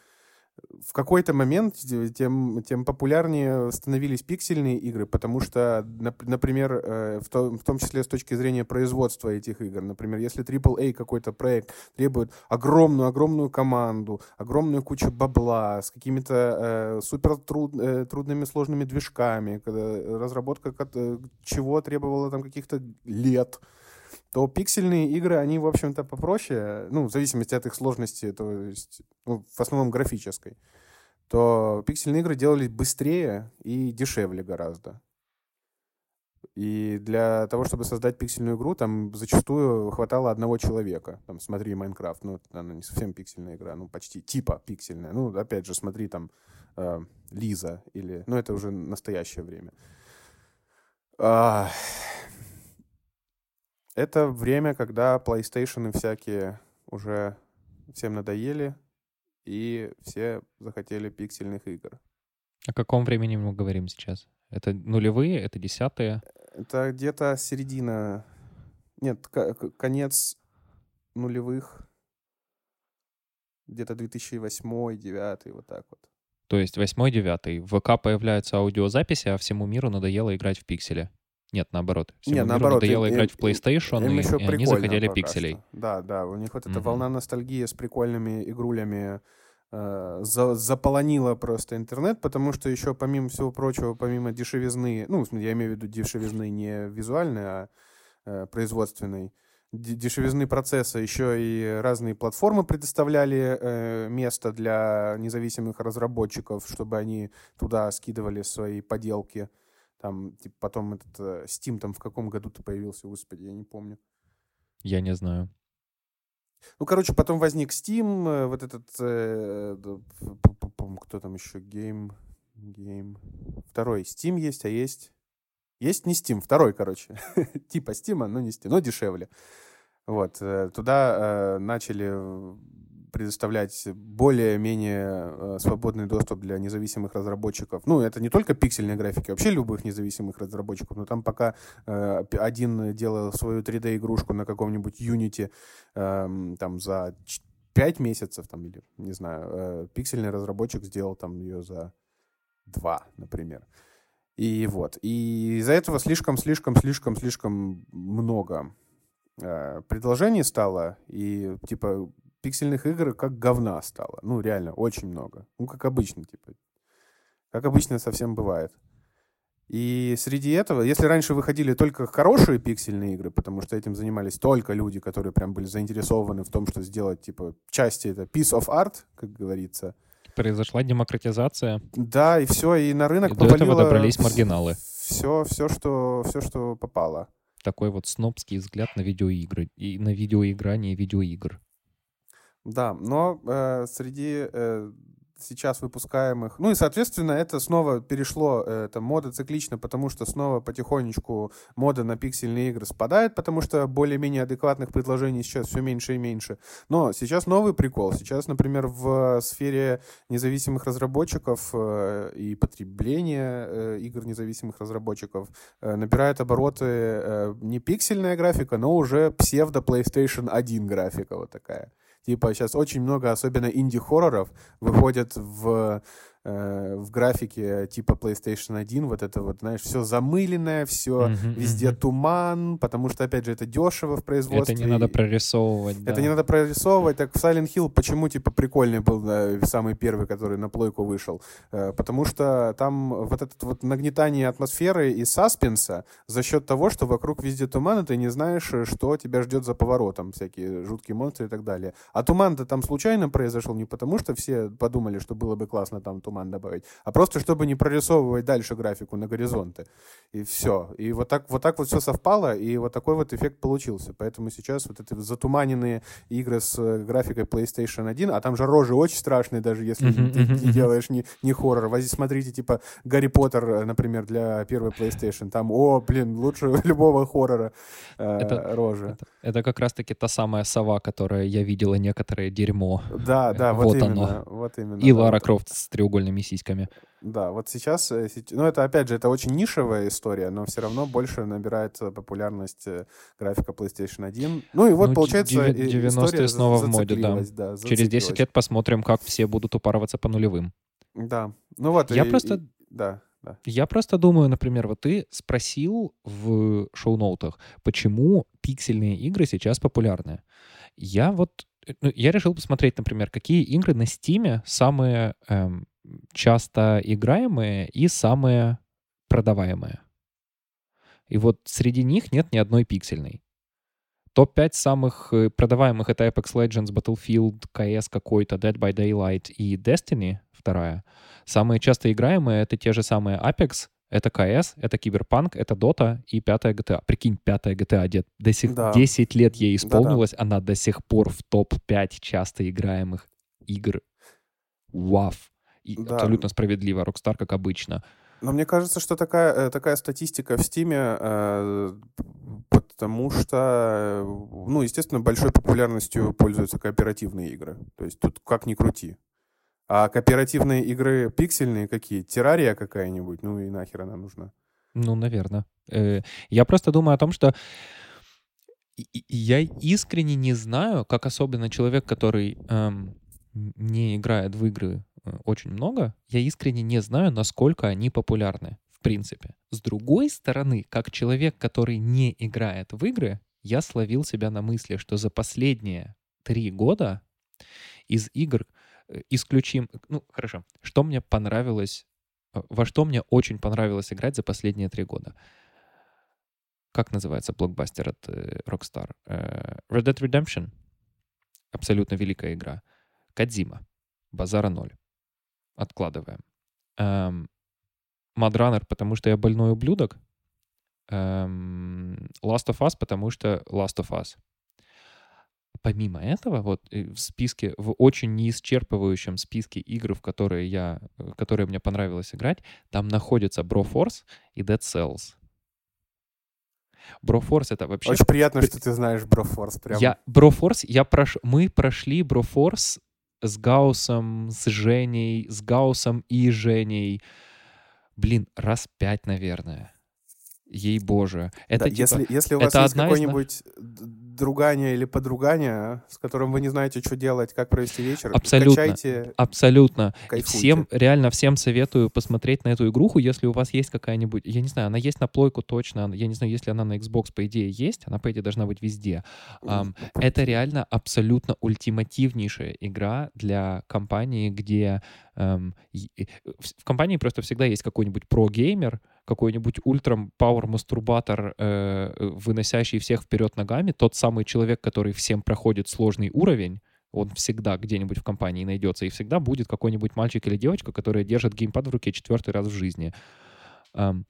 в какой-то момент тем, тем популярнее становились пиксельные игры, потому что, например, э, в, то, в том числе с точки зрения производства этих игр, например, если AAA какой-то проект требует огромную-огромную команду, огромную кучу бабла с какими-то э, супер труд, э, трудными сложными движками, когда разработка э, чего требовала там каких-то лет, то пиксельные игры, они, в общем-то, попроще, ну, в зависимости от их сложности, то есть, ну, в основном графической, то пиксельные игры делались быстрее и дешевле гораздо. И для того, чтобы создать пиксельную игру, там зачастую хватало одного человека. Там, смотри, Майнкрафт, ну, она не совсем пиксельная игра, ну, почти типа пиксельная. Ну, опять же, смотри, там, э, Лиза или... Ну, это уже настоящее время. А, это время, когда PlayStation всякие уже всем надоели, и все захотели пиксельных игр. О каком времени мы говорим сейчас? Это нулевые, это десятые? Это где-то середина... Нет, конец нулевых. Где-то 2008-2009, вот так вот. То есть 8-9. В ВК появляются аудиозаписи, а всему миру надоело играть в пиксели. Нет, наоборот. Всему Нет, наоборот. надоело им, играть в PlayStation, им и, еще и они захотели пикселей. Что. Да, да, у них вот эта mm-hmm. волна ностальгии с прикольными игрулями э, за, заполонила просто интернет, потому что еще помимо всего прочего, помимо дешевизны, ну, я имею в виду дешевизны не визуальной, а э, производственной, дешевизны процесса еще и разные платформы предоставляли э, место для независимых разработчиков, чтобы они туда скидывали свои поделки. Там, типа, потом этот э, Steam там в каком году-то появился, господи, я не помню. Я не знаю. Ну, короче, потом возник Steam, э, вот этот, э, кто там еще, Game, Game, второй Steam есть, а есть, есть не Steam, второй, короче, типа Steam, но не Steam, но дешевле. Вот, э, туда э, начали предоставлять более-менее э, свободный доступ для независимых разработчиков. Ну, это не только пиксельные графики, вообще любых независимых разработчиков, но там пока э, один делал свою 3D-игрушку на каком-нибудь Unity э, там за 5 месяцев, там, или, не знаю, э, пиксельный разработчик сделал там ее за 2, например. И вот. И из-за этого слишком-слишком-слишком-слишком много э, предложений стало, и типа пиксельных игр как говна стало. Ну, реально, очень много. Ну, как обычно, типа. Как обычно совсем бывает. И среди этого, если раньше выходили только хорошие пиксельные игры, потому что этим занимались только люди, которые прям были заинтересованы в том, что сделать, типа, части это piece of art, как говорится. Произошла демократизация. Да, и все, и на рынок И до этого добрались маргиналы. Все, все, что, все, что попало. Такой вот снобский взгляд на видеоигры. И на видеоиграние видеоигр. Да, но э, среди э, сейчас выпускаемых. Ну и, соответственно, это снова перешло, это мода циклично, потому что снова потихонечку мода на пиксельные игры спадает, потому что более-менее адекватных предложений сейчас все меньше и меньше. Но сейчас новый прикол. Сейчас, например, в сфере независимых разработчиков э, и потребления э, игр независимых разработчиков э, набирает обороты не пиксельная графика, но уже псевдо PlayStation 1 графика вот такая. Типа сейчас очень много, особенно инди-хорроров, выходят в Э, в графике типа PlayStation 1, вот это вот, знаешь, все замыленное, все mm-hmm, везде mm-hmm. туман, потому что, опять же, это дешево в производстве. Это не надо прорисовывать. Это да. не надо прорисовывать. Так в Silent Hill почему, типа, прикольный был да, самый первый, который на плойку вышел? Э, потому что там вот это вот нагнетание атмосферы и саспенса за счет того, что вокруг везде туман, и ты не знаешь, что тебя ждет за поворотом, всякие жуткие монстры и так далее. А туман-то там случайно произошел не потому, что все подумали, что было бы классно там туман туман добавить, а просто чтобы не прорисовывать дальше графику на горизонты. И все. И вот так вот, так вот все совпало, и вот такой вот эффект получился. Поэтому сейчас вот эти затуманенные игры с э, графикой PlayStation 1, а там же рожи очень страшные, даже если ты не делаешь не, не хоррор. Возьми, смотрите, типа Гарри Поттер, э, например, для первой PlayStation. Там, о, блин, лучше любого хоррора э, это, рожи. Это, это как раз-таки та самая сова, которая я видела некоторое дерьмо. Да, да, вот, вот именно. Оно. Вот именно и да, Лара Крофт с треугольными голыми сиськами. Да, вот сейчас, э, ну это опять же, это очень нишевая история, но все равно больше набирает популярность э, графика PlayStation 1. Ну и вот ну, получается 90-е снова в моде, да. да Через 10 лет посмотрим, как все будут упарываться по нулевым. Да, ну вот. Я и, просто... И, да. Да. Я просто думаю, например, вот ты спросил в шоу-ноутах, почему пиксельные игры сейчас популярны. Я вот, э, ну, я решил посмотреть, например, какие игры на Стиме самые эм, часто играемые и самые продаваемые. И вот среди них нет ни одной пиксельной. Топ-5 самых э, продаваемых — это Apex Legends, Battlefield, CS какой-то, Dead by Daylight и Destiny вторая. Самые часто играемые — это те же самые Apex, это CS, это Киберпанк, это Dota и пятая GTA. Прикинь, пятая GTA, дед, до сих да. 10 лет ей исполнилось, Да-да. она до сих пор в топ-5 часто играемых игр. Вау. И да. абсолютно справедливо. Rockstar, как обычно. Но мне кажется, что такая, э, такая статистика в Стиме, э, потому что, э, ну, естественно, большой популярностью пользуются кооперативные игры. То есть тут как ни крути. А кооперативные игры пиксельные какие? Террария какая-нибудь? Ну и нахер она нужна? Ну, наверное. Я просто думаю о том, что я искренне не знаю, как особенно человек, который эм, не играет в игры очень много, я искренне не знаю, насколько они популярны, в принципе. С другой стороны, как человек, который не играет в игры, я словил себя на мысли, что за последние три года из игр э, исключим... Ну, хорошо. Что мне понравилось... Э, во что мне очень понравилось играть за последние три года? Как называется блокбастер от Rockstar? Red Dead Redemption. Абсолютно великая игра. Кадзима. Базара ноль откладываем. Эм, Мадранер, потому что я больной ублюдок. Эм, Last of Us, потому что Last of Us. Помимо этого, вот э, в списке, в очень неисчерпывающем списке игр, в которые, я, э, которые мне понравилось играть, там находятся Broforce и Dead Cells. Broforce это вообще... Очень приятно, что ты знаешь Broforce. Прям. Я, Broforce, я прош... мы прошли Broforce с Гаусом, с Женей, с Гаусом и Женей. Блин, раз пять, наверное. Ей боже. Это, да, типа, если, если у вас есть какой-нибудь другане или подругане, с которым вы не знаете, что делать, как провести вечер, Абсолютно. качайте, Абсолютно. И кайфуйте. всем, реально всем советую посмотреть на эту игруху, если у вас есть какая-нибудь, я не знаю, она есть на плойку точно, я не знаю, если она на Xbox, по идее, есть, она, по идее, должна быть везде. Ам, это реально абсолютно ультимативнейшая игра для компании, где в в компании просто всегда есть какой-нибудь про-геймер, какой-нибудь ультра-пауэр-мастурбатор, э, выносящий всех вперед ногами, тот самый человек, который всем проходит сложный уровень, он всегда где-нибудь в компании найдется, и всегда будет какой-нибудь мальчик или девочка, которая держит геймпад в руке четвертый раз в жизни. Ам,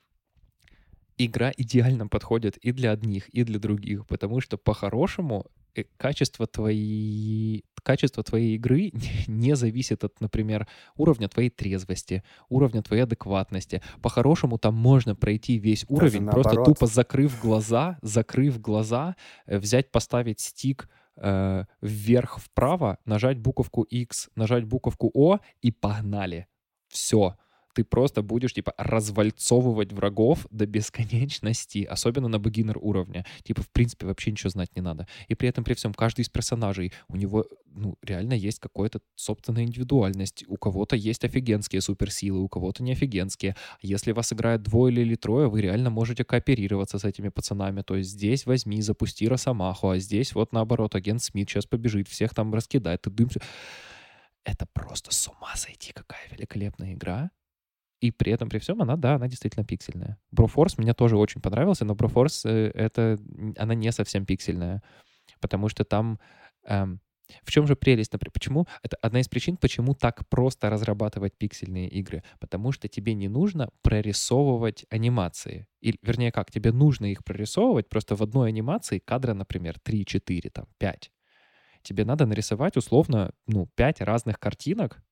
игра идеально подходит и для одних, и для других, потому что по-хорошему э, качество твоей, качество твоей игры не зависит от, например, уровня твоей трезвости, уровня твоей адекватности. По-хорошему там можно пройти весь уровень, просто наоборот. тупо закрыв глаза, закрыв глаза, э, взять, поставить стик э, вверх-вправо, нажать буковку X, нажать буковку O и погнали. Все. Ты просто будешь, типа, развальцовывать врагов до бесконечности, особенно на beginner уровне. Типа, в принципе, вообще ничего знать не надо. И при этом, при всем, каждый из персонажей, у него, ну, реально есть какая-то собственная индивидуальность. У кого-то есть офигенские суперсилы, у кого-то не офигенские. Если вас играет двое или трое, вы реально можете кооперироваться с этими пацанами. То есть здесь возьми, запусти Росомаху, а здесь вот наоборот, агент Смит сейчас побежит, всех там раскидает. Ты дым... Это просто с ума сойти, какая великолепная игра. И при этом, при всем, она, да, она действительно пиксельная. Broforce мне тоже очень понравился, но Broforce, э, это, она не совсем пиксельная, потому что там... эм, в чем же прелесть, например, почему? Это одна из причин, почему так просто разрабатывать пиксельные игры. Потому что тебе не нужно прорисовывать анимации. Или, вернее, как, тебе нужно их прорисовывать, просто в одной анимации кадра, например, 3, 4, там, 5. Тебе надо нарисовать условно, ну, 5 разных картинок,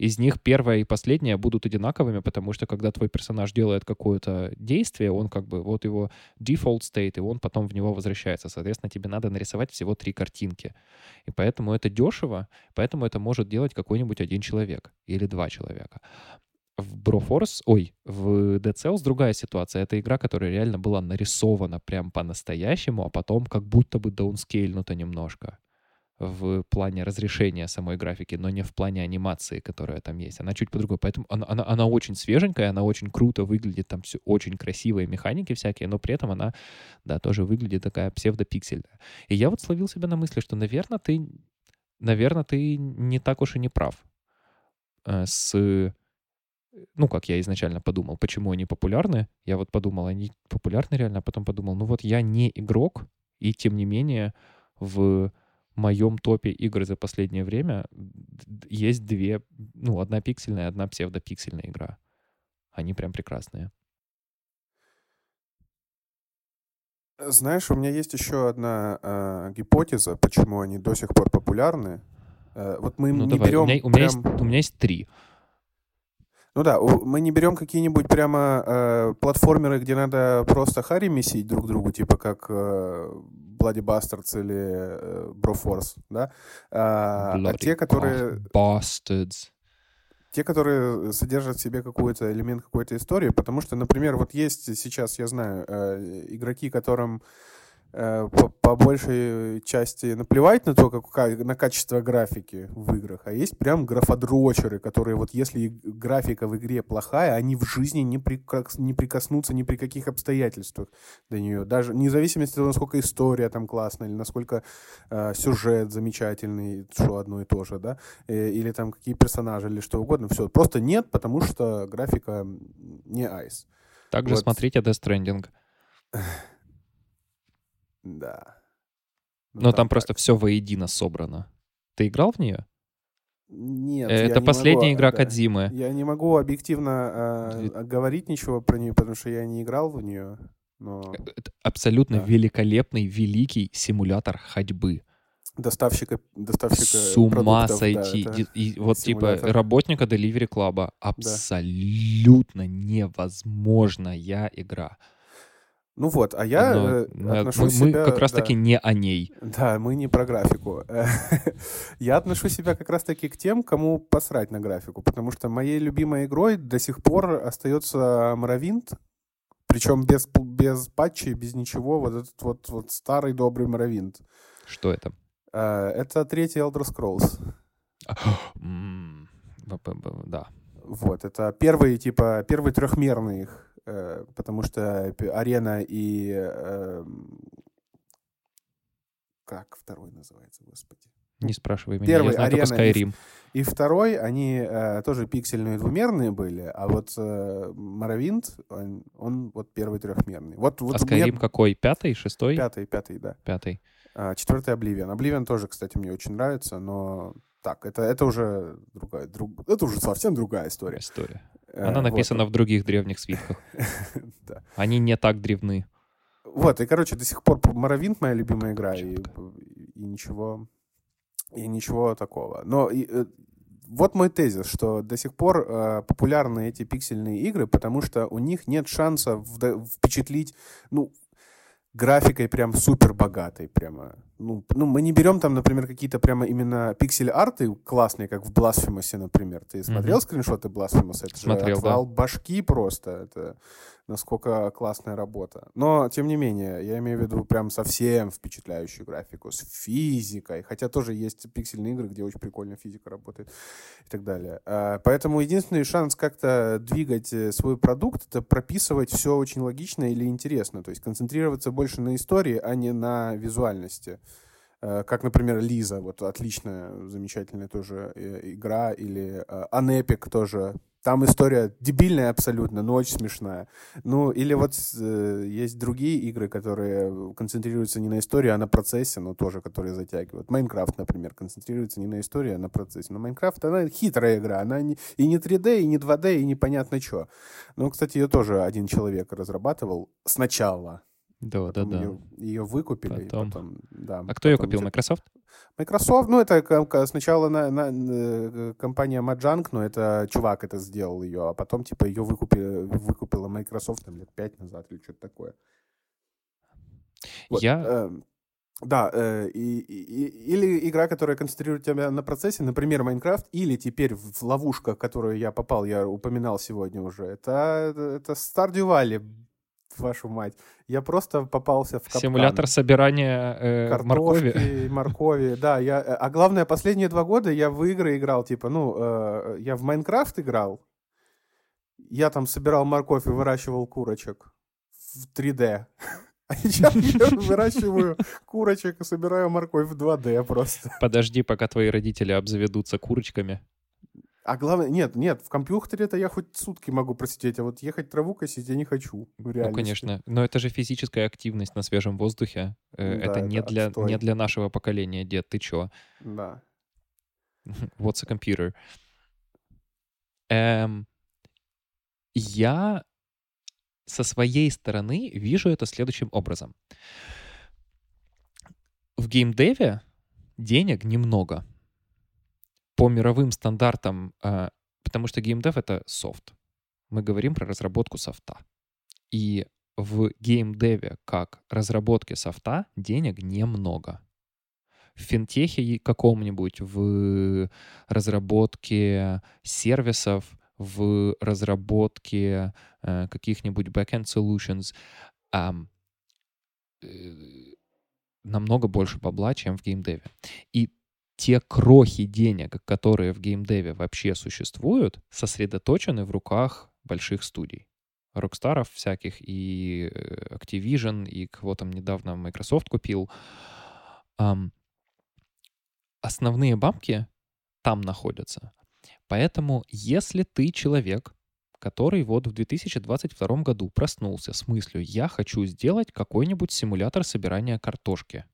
из них первая и последняя будут одинаковыми, потому что когда твой персонаж делает какое-то действие, он как бы, вот его default state, и он потом в него возвращается. Соответственно, тебе надо нарисовать всего три картинки. И поэтому это дешево, поэтому это может делать какой-нибудь один человек или два человека. В Broforce, ой, в Dead Cells другая ситуация. Это игра, которая реально была нарисована прям по-настоящему, а потом как будто бы даунскейлнута немножко в плане разрешения самой графики, но не в плане анимации, которая там есть. Она чуть по-другому. Поэтому она, она, она очень свеженькая, она очень круто выглядит, там все очень красивые механики всякие, но при этом она, да, тоже выглядит такая псевдопиксельная. И я вот словил себя на мысли, что, наверное, ты, наверное, ты не так уж и не прав э, с ну, как я изначально подумал, почему они популярны. Я вот подумал, они популярны реально, а потом подумал, ну вот я не игрок, и тем не менее в моем топе игр за последнее время есть две, ну, одна пиксельная, одна псевдопиксельная игра. Они прям прекрасные. Знаешь, у меня есть еще одна э, гипотеза, почему они до сих пор популярны. Э, вот мы Ну, не давай, берем у, меня, у, меня есть, у меня есть три. Ну да, мы не берем какие-нибудь прямо э, платформеры, где надо просто хари месить друг другу, типа как э, Bloody Bastards или э, Broforce, да? А, а те, которые, Bastards. те, которые содержат в себе какой-то элемент какой-то истории, потому что, например, вот есть сейчас, я знаю, э, игроки, которым по, по большей части наплевать на то, как, ка- на качество графики в играх, а есть прям графодрочеры, которые вот если графика в игре плохая, они в жизни не, прикос- не прикоснутся ни при каких обстоятельствах до нее, даже вне зависимости от того, насколько история там классная, или насколько э, сюжет замечательный, что одно и то же, да, э, или там какие персонажи, или что угодно, все, просто нет, потому что графика не айс. Также Вот. смотрите Death Stranding. Да. Ну, Но там, так. просто все воедино собрано. Ты играл в нее? Нет, Э, Это последняя могу, игра да. Кодзимы. Я не могу объективно э, говорить ничего про нее, потому что я не играл в нее. Но Это абсолютно Да. великолепный, великий симулятор ходьбы. доставщика, доставщика С ума да, сойти. это- Ди- И, вот типа симулятор. работника Delivery Club абсолютно невозможная игра. Ну вот, а я Но, э, отношу мы, мы себя... как раз да. таки не о ней. Да, мы не про графику. Я отношу себя как раз-таки к тем, кому посрать на графику, потому что моей любимой игрой до сих пор остается Моровинт, Причем без, без патчей, без ничего. Вот этот вот, вот старый добрый Моровинт. Что это? Э, это третий Elder Scrolls. Б- Да. Вот, это первый, типа, первый трехмерный их, потому что арена и... э, как второй называется, господи? Не спрашивай меня, Первый я знаю только арена и Skyrim. И второй, они э, тоже пиксельные двумерные были, а вот э, Моровинт, он, он вот первый трехмерный. Вот, вот А у меня Skyrim какой? Пятый, шестой? пятый, пятый, да. Пятый. А, четвертый Обливион. Обливион тоже, кстати, мне очень нравится, но так, это, это уже другая, друг, это уже совсем другая история. История. Э, Она вот. написана в других древних свитках. Да. Они не так древны. Вот, и, короче, до сих пор Моровинт моя любимая игра, и, и ничего, и ничего такого. Но и, э, вот мой тезис, что до сих пор э, популярны эти пиксельные игры, потому что у них нет шанса впечатлить, ну, графикой прям супер богатой прямо. Ну, ну, мы не берем там, например, какие-то прямо именно пиксель-арты классные, как в Blasphemous, например. Ты смотрел Мгм. скриншоты Blasphemous? Это же Смотрел, да. отвал башки просто. Это насколько классная работа. Но, тем не менее, я имею в виду прям совсем впечатляющую графику с физикой. Хотя тоже есть пиксельные игры, где очень прикольно физика работает и так далее. А, Поэтому единственный шанс как-то двигать э, свой продукт — это прописывать все очень логично или интересно. То есть концентрироваться больше на истории, а не на визуальности. Э, Как, например, Лиза, вот отличная, замечательная тоже э, игра, или Анепик тоже. Там история дебильная абсолютно, но очень смешная. Ну, или вот э, есть другие игры, которые концентрируются не на истории, а на процессе, но тоже которые затягивают. Майнкрафт, например, концентрируется не на истории, а на процессе. Но Майнкрафт, она хитрая игра, она не- и не 3D, и не 2D, и непонятно что. Ну, кстати, ее тоже один человек разрабатывал сначала. Да, да, Потом да. Ее, ее выкупили. Потом. потом, да, А кто ее потом купил? Microsoft? Microsoft, ну, это сначала на, на- э, компания Mojang, но это чувак это сделал ее, а потом, типа, ее выкупили, выкупила Microsoft там лет пять назад или что-то такое. Вот, Я... э, да, э, и- и- или игра, которая концентрирует тебя на процессе, например, Майнкрафт, или теперь в ловушка, в которую я попал, я упоминал сегодня уже, это, это Stardew Valley, вашу мать. Я просто попался в капкан. Симулятор собирания э, моркови. Картошки, моркови, да. Я, э, а главное, последние два года я в игры играл, типа, ну, э, я в Майнкрафт играл, я там собирал морковь и выращивал курочек в 3D. А сейчас я выращиваю курочек и собираю морковь в 2D просто. Подожди, пока твои родители обзаведутся курочками. А главное, нет, нет, в компьютере-то я хоть сутки могу просидеть, а вот ехать траву косить я не хочу. Ну, конечно. Но это же физическая активность на свежем воздухе. Э, Да, это не это для, отстой. не для нашего поколения, дед. Ты чё? Да. What's a computer? Эм, я со своей стороны вижу это следующим образом. В геймдеве денег немного. По мировым стандартам, э, потому что геймдев — это софт. Мы говорим про разработку софта. И в геймдеве, как разработке софта, денег немного. В финтехе каком-нибудь, в разработке сервисов, в разработке э, каких-нибудь backend solutions э, намного больше бабла, чем в геймдеве. И те крохи денег, которые в геймдеве вообще существуют, сосредоточены в руках больших студий. Рокстаров всяких и э, Activision, и кого там недавно Microsoft купил. Ам, основные бабки там находятся. Поэтому, если ты человек, который вот в 2022 году проснулся с мыслью «я хочу сделать какой-нибудь симулятор собирания картошки»,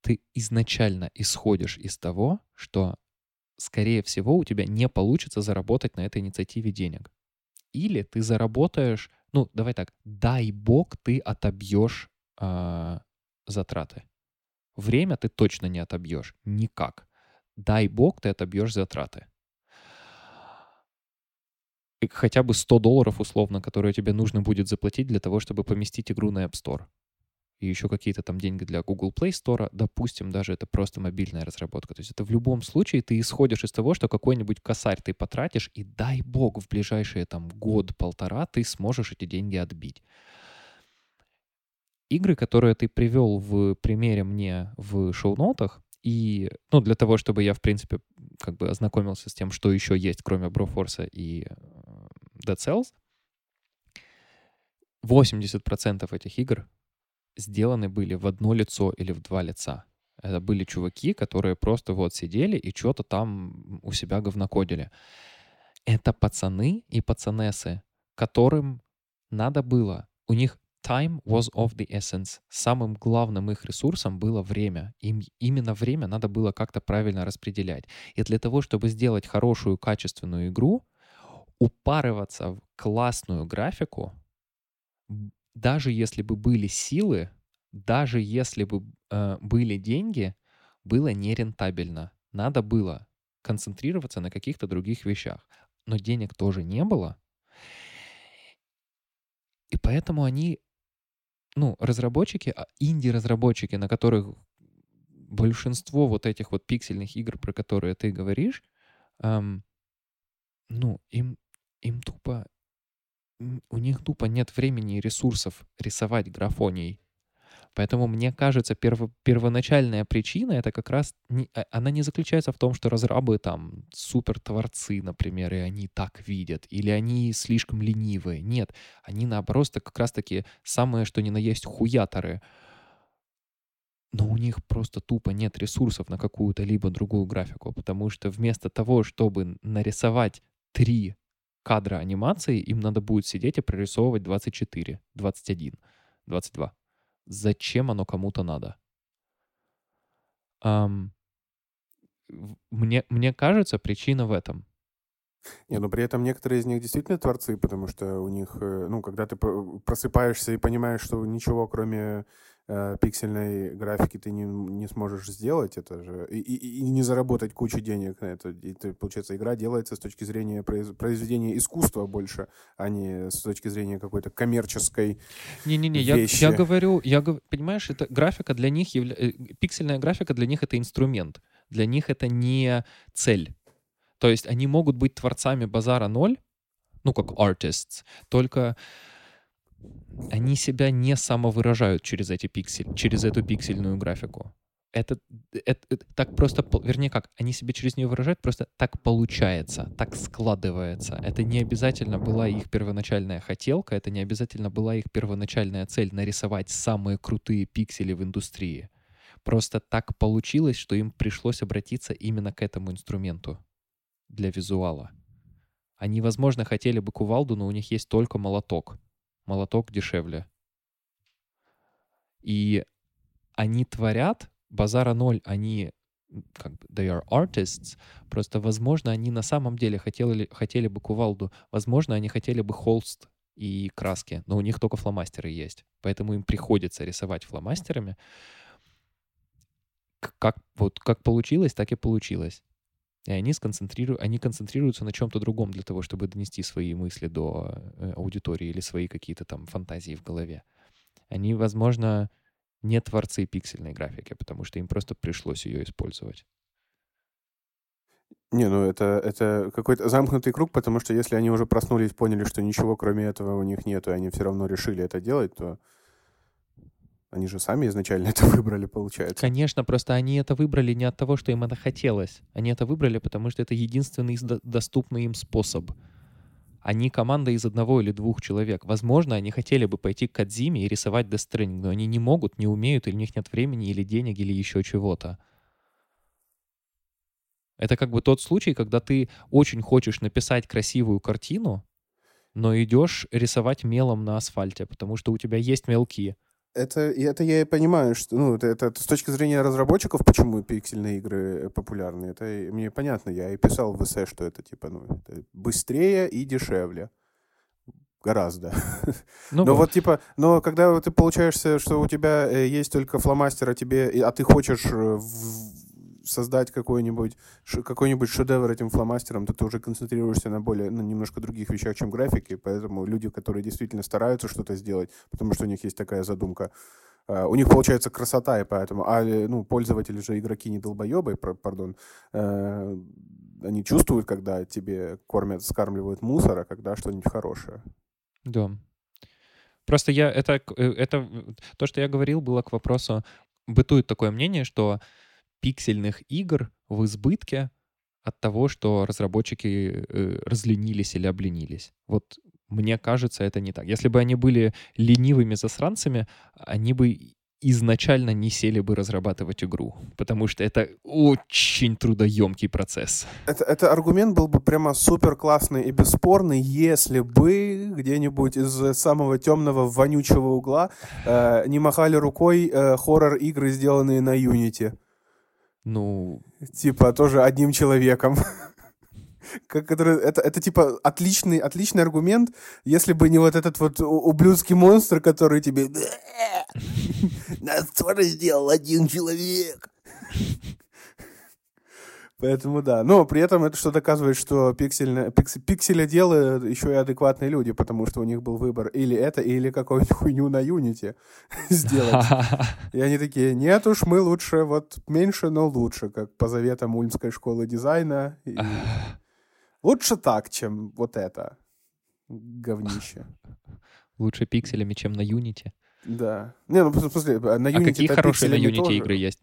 ты изначально исходишь из того, что, скорее всего, у тебя не получится заработать на этой инициативе денег. Или ты заработаешь, ну, давай так, дай бог ты отобьешь а, затраты. Время ты точно не отобьешь. Никак. Дай бог ты отобьешь затраты. И хотя бы 100 долларов условно, которые тебе нужно будет заплатить для того, чтобы поместить игру на App Store. И еще какие-то там деньги для Google Play Store, допустим, даже это просто мобильная разработка. То есть это в любом случае ты исходишь из того, что какой-нибудь косарь ты потратишь, и дай бог в ближайшие там год-полтора ты сможешь эти деньги отбить. Игры, которые ты привел в примере мне в шоу-нотах, и, ну, для того, чтобы я, в принципе, как бы ознакомился с тем, что еще есть, кроме Broforce и э, Dead Cells, 80% этих игр сделаны были в одно лицо или в два лица. Это были чуваки, которые просто вот сидели и что-то там у себя говнокодили. Это пацаны и пацанессы, которым надо было, у них time was of the essence. Самым главным их ресурсом было время. Им именно время надо было как-то правильно распределять. И для того, чтобы сделать хорошую, качественную игру, упарываться в классную графику, даже если бы были силы, даже если бы э, были деньги, было нерентабельно. Надо было концентрироваться на каких-то других вещах. Но денег тоже не было. И поэтому они, ну, разработчики, а, инди-разработчики, на которых большинство вот этих вот пиксельных игр, про которые ты говоришь, эм, ну, им, им тупо у них тупо нет времени и ресурсов рисовать графоний. Поэтому мне кажется, перво, первоначальная причина это как раз не, а, она не заключается в том, что разрабы там супер творцы, например, и они так видят, или они слишком ленивые. Нет, они наоборот как раз таки самое, что ни на есть хуяторы. Но у них просто тупо нет ресурсов на какую-то либо другую графику, потому что вместо того, чтобы нарисовать три кадра анимации им надо будет сидеть и прорисовывать 24, 21, 22. Зачем оно кому-то надо? Um, мне, мне кажется, причина в этом. Не, но при этом некоторые из них действительно творцы, потому что у них, э, ну, когда ты просыпаешься и понимаешь, что ничего, кроме э, пиксельной графики ты не, не сможешь сделать, это же, и, и, и не заработать кучу денег на это. И, ты, получается, игра делается с точки зрения произ, произведения искусства больше, а не с точки зрения какой-то коммерческой Не-не-не, я, я говорю, я, понимаешь, это графика для них, явля... Э, пиксельная графика для них это инструмент, для них это не цель. То есть они могут быть творцами базара ноль, ну, как artists, только они себя не самовыражают через эти пиксели, через эту пиксельную графику. Это, это, это так просто, вернее как, они себя через нее выражают, просто так получается, так складывается. Это не обязательно была их первоначальная хотелка, это не обязательно была их первоначальная цель нарисовать самые крутые пиксели в индустрии. Просто так получилось, что им пришлось обратиться именно к этому инструменту для визуала. Они, возможно, хотели бы кувалду, но у них есть только молоток молоток дешевле. И они творят, базара ноль, они как бы, they are artists, просто, возможно, они на самом деле хотели, хотели бы кувалду, возможно, они хотели бы холст и краски, но у них только фломастеры есть, поэтому им приходится рисовать фломастерами. Как, вот, как получилось, так и получилось. И они, сконцентриру... они концентрируются на чем-то другом для того, чтобы донести свои мысли до э, аудитории или свои какие-то там фантазии в голове. Они, возможно, не творцы пиксельной графики, потому что им просто пришлось ее использовать. Не, ну это, это какой-то замкнутый круг, потому что если они уже проснулись, поняли, что ничего кроме этого у них нет, и они все равно решили это делать, то они же сами изначально это выбрали, получается. Конечно, просто они это выбрали не от того, что им это хотелось. Они это выбрали, потому что это единственный доступный им способ. Они команда из одного или двух человек. Возможно, они хотели бы пойти к Кадзиме и рисовать Death но они не могут, не умеют, или у них нет времени, или денег, или еще чего-то. Это как бы тот случай, когда ты очень хочешь написать красивую картину, но идешь рисовать мелом на асфальте, потому что у тебя есть мелки это, это я и понимаю, что ну, это, это с точки зрения разработчиков, почему пиксельные игры популярны. Это мне понятно. Я и писал в эссе, что это типа ну, это быстрее и дешевле. Гораздо. Ну, но вот. вот типа, но когда ты получаешься, что у тебя э, есть только фломастер, а тебе, а ты хочешь э, в, создать какой-нибудь какой-нибудь шедевр этим фломастером, то ты уже концентрируешься на более, на немножко других вещах, чем графики, поэтому люди, которые действительно стараются что-то сделать, потому что у них есть такая задумка, Э, у них получается красота, и поэтому, а ну, пользователи же игроки не долбоебы, пардон, э, они чувствуют, когда тебе кормят, скармливают мусор, а когда что-нибудь хорошее. Да. Просто я, это, это, то, что я говорил, было к вопросу, бытует такое мнение, что пиксельных игр в избытке от того, что разработчики э, разленились или обленились. Вот мне кажется, это не так. Если бы они были ленивыми засранцами, они бы изначально не сели бы разрабатывать игру, потому что это очень трудоемкий процесс. Это, это аргумент был бы прямо супер классный и бесспорный, если бы где-нибудь из самого темного, вонючего угла э, не махали рукой э, хоррор-игры, сделанные на Unity. Ну... Типа тоже одним человеком. который, это, это типа отличный, отличный аргумент, если бы не вот этот вот ублюдский монстр, который тебе... Нас тоже сделал один человек. Поэтому да. Но при этом это что доказывает, что пиксельно, пикс, пикселеделы еще и адекватные люди, потому что у них был выбор или это, или какую-нибудь хуйню на Unity сделать. И они такие, нет уж, мы лучше, вот меньше, но лучше, как по заветам Ульмской школы дизайна. И... Лучше так, чем вот это говнище. Лучше пикселями, чем на Unity. Да. Не, ну, в смысле, на Unity А какие хорошие на Unity игры есть?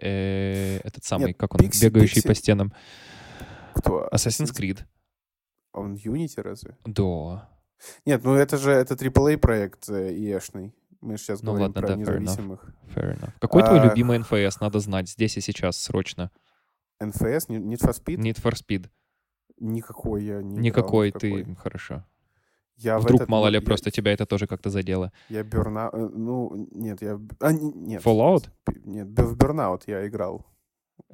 Э, этот самый, Нет, как он, бегающий по стенам. Кто? Assassin's Creed. Он Unity разве? Да. Нет, ну это же это AAA проект EA-шный. Э, Мы же сейчас ну, говорим ладно, про да, независимых. Fair enough. Fair enough. Какой а... твой любимый NFS? Надо знать здесь и сейчас, срочно. NFS? Need for Speed? Need for Speed. Никакой я не Никакой ты, хорошо. Я Вдруг, этот, мало ли, я, просто тебя это тоже как-то задело. Я Burnout... Э, ну, нет, я... А, нет. Fallout? Нет, в Burnout я играл.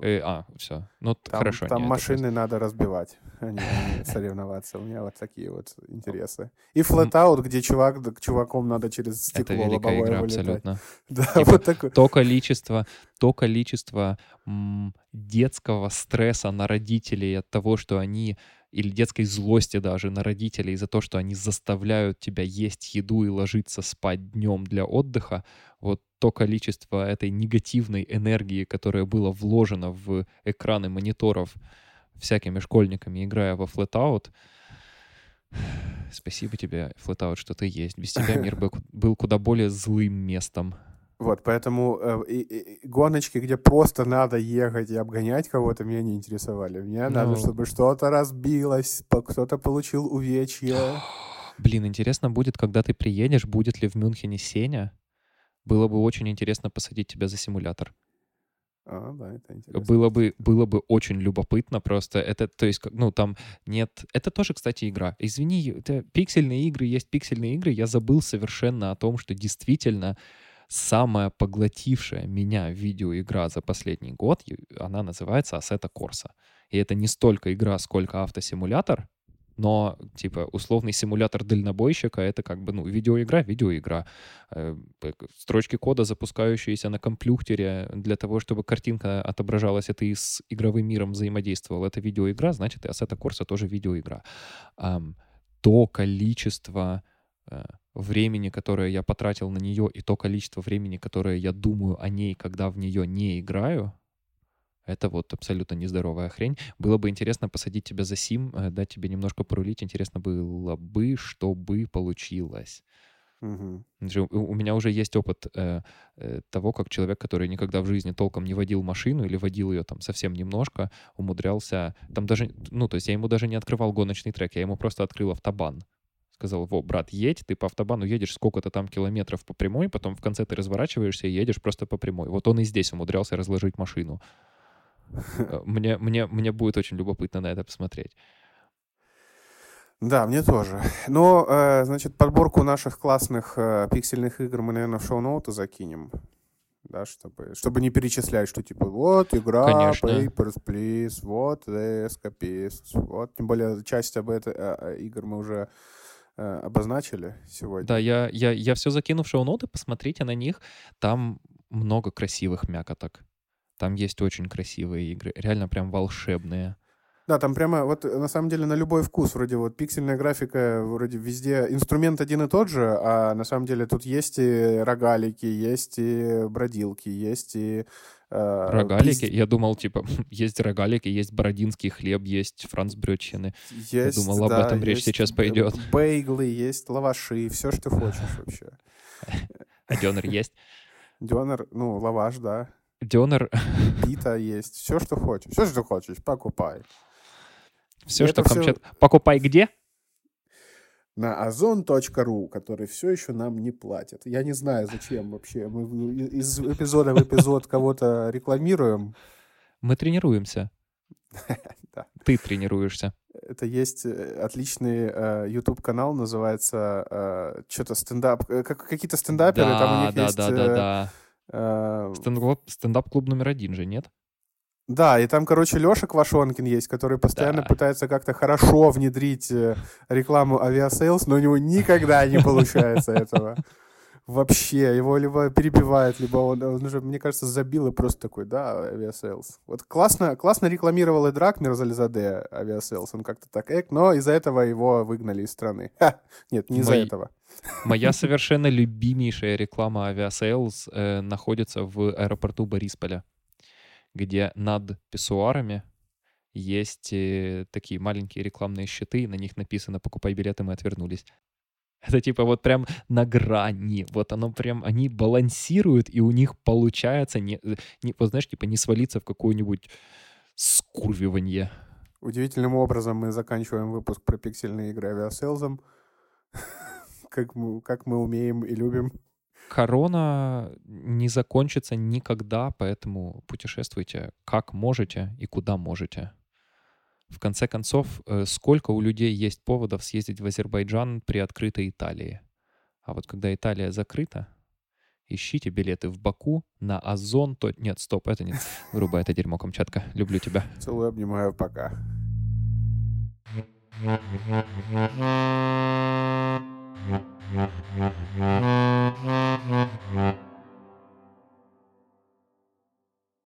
Э, а, все. Ну, там, хорошо. Там нет, машины надо разбивать, а не, не соревноваться. У меня вот такие вот интересы. И Flatout, где чувак, чуваком надо через стекло Это великая игра, вылетать. абсолютно. Да, типа, вот такое. То количество, то количество м, детского стресса на родителей от того, что они или детской злости даже на родителей за то, что они заставляют тебя есть еду и ложиться спать днем для отдыха, вот то количество этой негативной энергии, которое было вложено в экраны мониторов всякими школьниками, играя во Flatout, спасибо тебе, Flatout, что ты есть. Без тебя мир бы был куда более злым местом. Вот, поэтому э, и, и, гоночки, где просто надо ехать и обгонять кого-то, меня не интересовали. Мне ну... надо, чтобы что-то разбилось, кто-то получил увечья. Блин, интересно будет, когда ты приедешь, будет ли в Мюнхене Сеня? Было бы очень интересно посадить тебя за симулятор. А, да, это интересно. Было бы, было бы очень любопытно просто. Это, то есть, ну, там нет... Это тоже, кстати, игра. Извини, это пиксельные игры, есть пиксельные игры. Я забыл совершенно о том, что действительно самая поглотившая меня видеоигра за последний год, она называется Assetto Corsa. И это не столько игра, сколько автосимулятор, но, типа, условный симулятор дальнобойщика — это как бы, ну, видеоигра, видеоигра. Э, строчки кода, запускающиеся на компьютере для того, чтобы картинка отображалась, это и с игровым миром взаимодействовал. Это видеоигра, значит, и Assetto Corsa тоже видеоигра. То количество э, времени, которое я потратил на нее, и то количество времени, которое я думаю о ней, когда в нее не играю, это вот абсолютно нездоровая хрень. Было бы интересно посадить тебя за сим, э, дать тебе немножко порулить. Интересно было бы, чтобы получилось. Угу. У меня уже есть опыт э, э, того, как человек, который никогда в жизни толком не водил машину или водил ее там совсем немножко, умудрялся там даже, ну, то есть я ему даже не открывал гоночный трек, я ему просто открыл автобан сказал, во, брат, едь, ты по автобану едешь сколько-то там километров по прямой, потом в конце ты разворачиваешься и едешь просто по прямой. Вот он и здесь умудрялся разложить машину. Э, мне, мне, мне будет очень любопытно на это посмотреть. Да, мне тоже. Но, э, значит, подборку наших классных э, пиксельных игр мы, наверное, в шоу-ноуты закинем. Да, чтобы, чтобы не перечислять, что типа вот игра Конечно. Papers, Please, вот The Escapist, вот, тем более часть об этой э, игр мы уже э, обозначили сегодня. Да, я, я, я все закину в шоу-ноты, посмотрите на них. Там много красивых мякоток. Там есть очень красивые игры, реально прям волшебные. Да, там прямо вот на самом деле на любой вкус. Вроде вот пиксельная графика, вроде везде инструмент один и тот же, а на самом деле тут есть и рогалики, есть и бродилки, есть и... э, Рогалики? пиз- Я думал, типа, есть рогалики, есть бородинский хлеб, есть францбрёдчины. Есть, думал, об да, этом речь сейчас б- пойдет. Бейглы, есть лаваши, все, что хочешь вообще. А дёнер есть? Дёнер, ну, лаваш, да. Дёнер, Пита есть. Все, что хочешь. Все, что хочешь, покупай. все, И что Камчат... Покупай где? На озон.ру, который все еще нам не платит. Я не знаю, зачем вообще. Мы из эпизода в эпизод кого-то рекламируем. Мы тренируемся. Да. Ты тренируешься. Это есть э, отличный э, YouTube-канал, называется что-то стендап. э, как, какие-то стендаперы, там у Да, них да, есть... да, э, да, да. э, Стендап- Стендап-клуб номер один же, нет? Да, и там, короче, Леша Квашонкин есть, который постоянно Да. пытается как-то хорошо внедрить э, рекламу Aviasales, но у него никогда не получается этого. Вообще, его либо перебивает, либо он, он уже, мне кажется, забил и просто такой, да, Aviasales. Вот классно, классно рекламировал Идрак Мирзализаде Aviasales, он как-то так эк, но из-за этого его выгнали из страны. Ха! Нет, не из-за Мои- этого. Моя совершенно любимейшая реклама Aviasales э, находится в аэропорту Борисполя, где над писсуарами есть э, такие маленькие рекламные щиты, и на них написано «Покупай билеты, мы отвернулись». Это типа вот прям на грани, вот оно прям, они балансируют, и у них получается, не, не, вот знаешь, типа не свалиться в какое-нибудь скурвивание. Удивительным образом мы заканчиваем выпуск про пиксельные игры Aviasales ом. Как мы, как мы умеем и любим. Корона не закончится никогда, поэтому путешествуйте как можете и куда можете. В конце концов, э, сколько у людей есть поводов съездить в Азербайджан при открытой Италии? А вот когда Италия закрыта, ищите билеты в Баку на Озон. То... Нет, стоп, это не... Грубо, это дерьмо, Камчатка. Люблю тебя. Целую, обнимаю, пока. You. Mm-hmm.